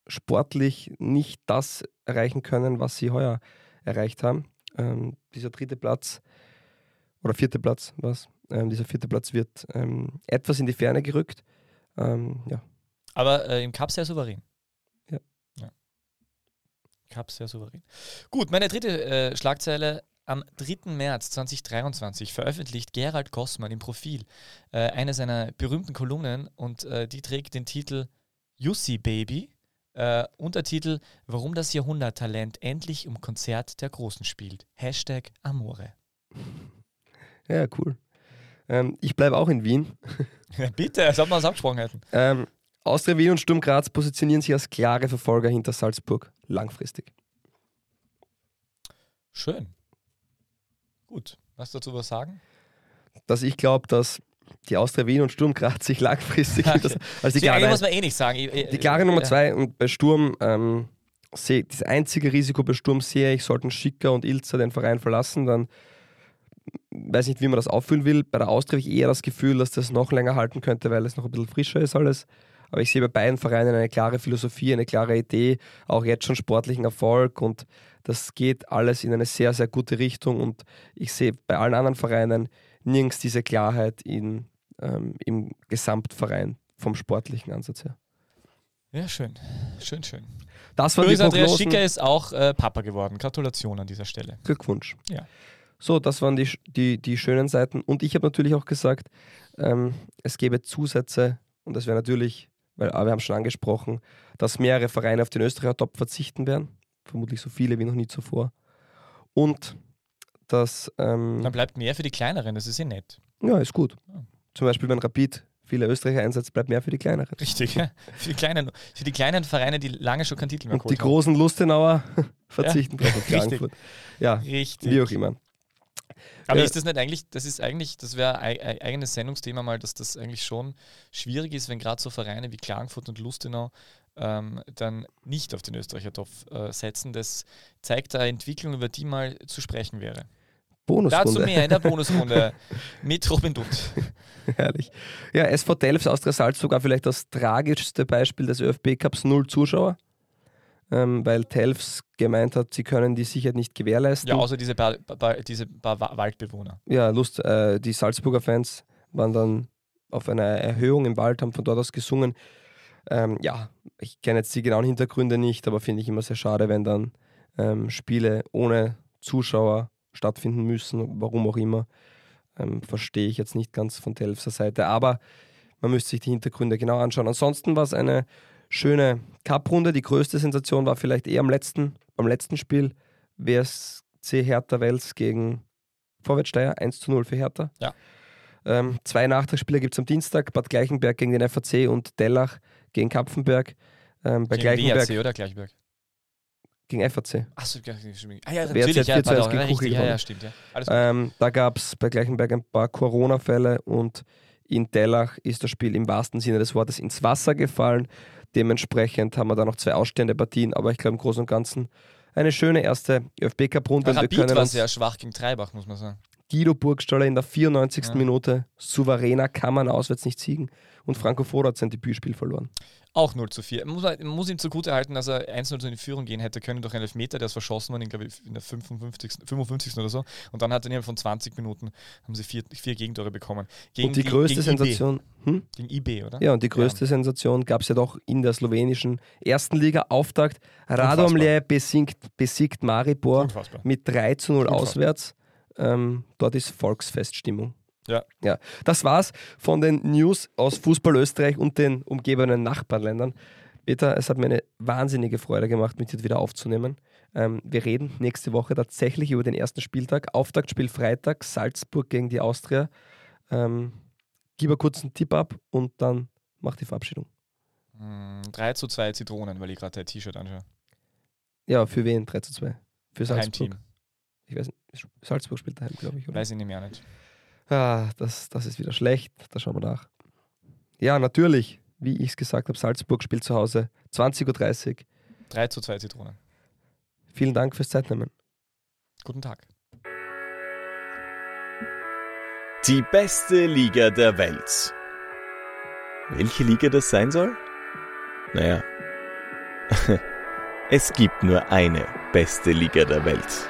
sportlich nicht das erreichen können, was sie heuer erreicht haben. Ähm, dieser dritte Platz oder vierte Platz, was? Ähm, dieser vierte Platz wird ähm, etwas in die Ferne gerückt. Ähm, ja, Aber äh, im Cup sehr souverän. Ja. ja. Cup sehr souverän. Gut, meine dritte äh, Schlagzeile. Am 3. März 2023 veröffentlicht Gerald Gossmann im Profil äh, eine seiner berühmten Kolumnen und äh, die trägt den Titel Jussi Baby. Äh, Untertitel Warum das Jahrhunderttalent endlich um Konzert der Großen spielt. Hashtag Amore. ja cool. Ähm, ich bleibe auch in Wien. (laughs) Ja, bitte, als ob wir uns abgesprochen hätten. Ähm, Austria Wien und Sturm Graz positionieren sich als klare Verfolger hinter Salzburg langfristig. Schön. Gut. Was dazu was sagen? Dass ich glaube, dass die Austria Wien und Sturm Graz sich langfristig (laughs) Okay. hinter, also die klare, muss man eh nicht sagen. Ich- die klare Nummer ja. zwei und bei Sturm ähm, sehe das einzige Risiko bei Sturm sehe ich, sollten Schicker und Ilzer den Verein verlassen, dann weiß nicht, wie man das auffüllen will. Bei der Austria habe ich eher das Gefühl, dass das noch länger halten könnte, weil es noch ein bisschen frischer ist alles. Aber ich sehe bei beiden Vereinen eine klare Philosophie, eine klare Idee, auch jetzt schon sportlichen Erfolg und das geht alles in eine sehr, sehr gute Richtung und ich sehe bei allen anderen Vereinen nirgends diese Klarheit in, ähm, im Gesamtverein vom sportlichen Ansatz her. Ja, schön. Schön, schön. Das die Übrigens, Andreas. Schicker ist auch äh, Papa geworden. Gratulation an dieser Stelle. Glückwunsch. Ja. So, das waren die, die, die schönen Seiten. Und ich habe natürlich auch gesagt, ähm, es gäbe Zusätze und das wäre natürlich, weil ah, wir haben schon angesprochen, dass mehrere Vereine auf den Österreicher Top verzichten werden. Vermutlich so viele wie noch nie zuvor. Und dass, ähm, Dann bleibt mehr für die kleineren, das ist eh nett. ja, ist gut. Ja. Zum Beispiel, wenn Rapid viele Österreicher einsetzt, bleibt mehr für die kleineren. Richtig, ja. Für die kleinen, für die kleinen Vereine, die lange schon keinen Titel mehr Und die haben. großen Lustenauer (laughs) verzichten drauf auf richtig. Klagenfurt. Ja, Richtig. wie auch immer. Aber Ja. ist das nicht eigentlich, das ist eigentlich, das wäre ein ein eigenes Sendungsthema mal, dass das eigentlich schon schwierig ist, wenn gerade so Vereine wie Klagenfurt und Lustenau ähm, dann nicht auf den Österreicher Topf äh, setzen. Das zeigt eine Entwicklung, über die mal zu sprechen wäre. Bonusrunde. Dazu mehr in der (laughs) Bonusrunde mit Robin Dutt. Herrlich. Ja, SV Delfs Austria Salzburg vielleicht das tragischste Beispiel des ÖFB Cups, null Zuschauer. Ähm, weil Telfs gemeint hat, sie können die Sicherheit nicht gewährleisten. Ja, außer diese paar, paar, diese paar Wa- Waldbewohner. ja, Lust, äh, die Salzburger Fans waren dann auf einer Erhöhung im Wald, haben von dort aus gesungen. Ähm, ja, ich kenne jetzt die genauen Hintergründe nicht, aber finde ich immer sehr schade, wenn dann ähm, Spiele ohne Zuschauer stattfinden müssen, warum auch immer. Ähm, verstehe ich jetzt nicht ganz von Telfser Seite, aber man müsste sich die Hintergründe genau anschauen. Ansonsten war es eine schöne Cup-Runde. Die größte Sensation war vielleicht eher am letzten, beim letzten Spiel. WSC Hertha Wels gegen Vorwärtssteier, 1 zu 0 für Hertha. Ja. Ähm, zwei Nachtragsspieler gibt es am Dienstag, Bad Gleichenberg gegen den FAC und Dellach gegen Kapfenberg. Ähm, bei Gegen Gleichenberg WRC oder Gleichberg? gegen FAC. Achso, ah ja, natürlich. hat Ja, 4 zu 1 pardon, gegen richtig, ja, ja, stimmt. Ja. Ähm, da gab es bei Gleichenberg ein paar Corona-Fälle und in Dellach ist das Spiel im wahrsten Sinne des Wortes ins Wasser gefallen. Dementsprechend haben wir da noch zwei ausstehende Partien, aber ich glaube im Großen und Ganzen eine schöne erste ÖFB-Cup-Runde. und Wir Rapid war sehr schwach gegen Treibach, muss man sagen. Guido Burgstaller in der 94. Ja. Minute souveräner kann man auswärts nicht siegen und Franco Foda hat sein Debütspiel verloren. Auch 0 zu 4. Man muss, man muss ihm zugute halten, dass er 1-0 in die Führung gehen hätte können durch einen Elfmeter, der ist verschossen worden, in, glaube ich, in der 55. 55. oder so. Und dann hat er innerhalb von 20 Minuten haben sie vier, vier Gegentore bekommen. Gegen, und die größte gegen Sensation, hm? IB, gegen IB, oder? ja, und die größte Sensation gab es ja doch in der slowenischen ersten Liga Auftakt. Radomlje besiegt, besiegt Maribor Unfassbar. mit 3 zu 0 Unfassbar. auswärts. Ähm, dort ist Volksfeststimmung. Ja. ja. Das war's von den News aus Fußball Österreich und den umgebenden Nachbarländern. Peter, es hat mir eine wahnsinnige Freude gemacht, mit dir wieder aufzunehmen. Ähm, wir reden nächste Woche tatsächlich über den ersten Spieltag. Auftaktspiel Freitag, Salzburg gegen die Austria. Ähm, gib mir kurz einen Tipp ab und dann mach die Verabschiedung. Mm, 3 zu 2 Zitronen, weil ich gerade dein T-Shirt anschaue. Ja, für wen? 3 zu 2. Für Salzburg. Heimteam. Ich weiß nicht. Salzburg spielt daheim, glaube ich. Oder? Weiß ich nämlich auch nicht. Ah, das, das ist wieder schlecht. Da schauen wir nach. Ja, natürlich. Wie ich es gesagt habe, Salzburg spielt zu Hause. 20.30 Uhr. 3 zu 2 Zitronen. Vielen Dank fürs Zeitnehmen. Guten Tag. Die beste Liga der Welt. Welche Liga das sein soll? Naja, (laughs) es gibt nur eine beste Liga der Welt.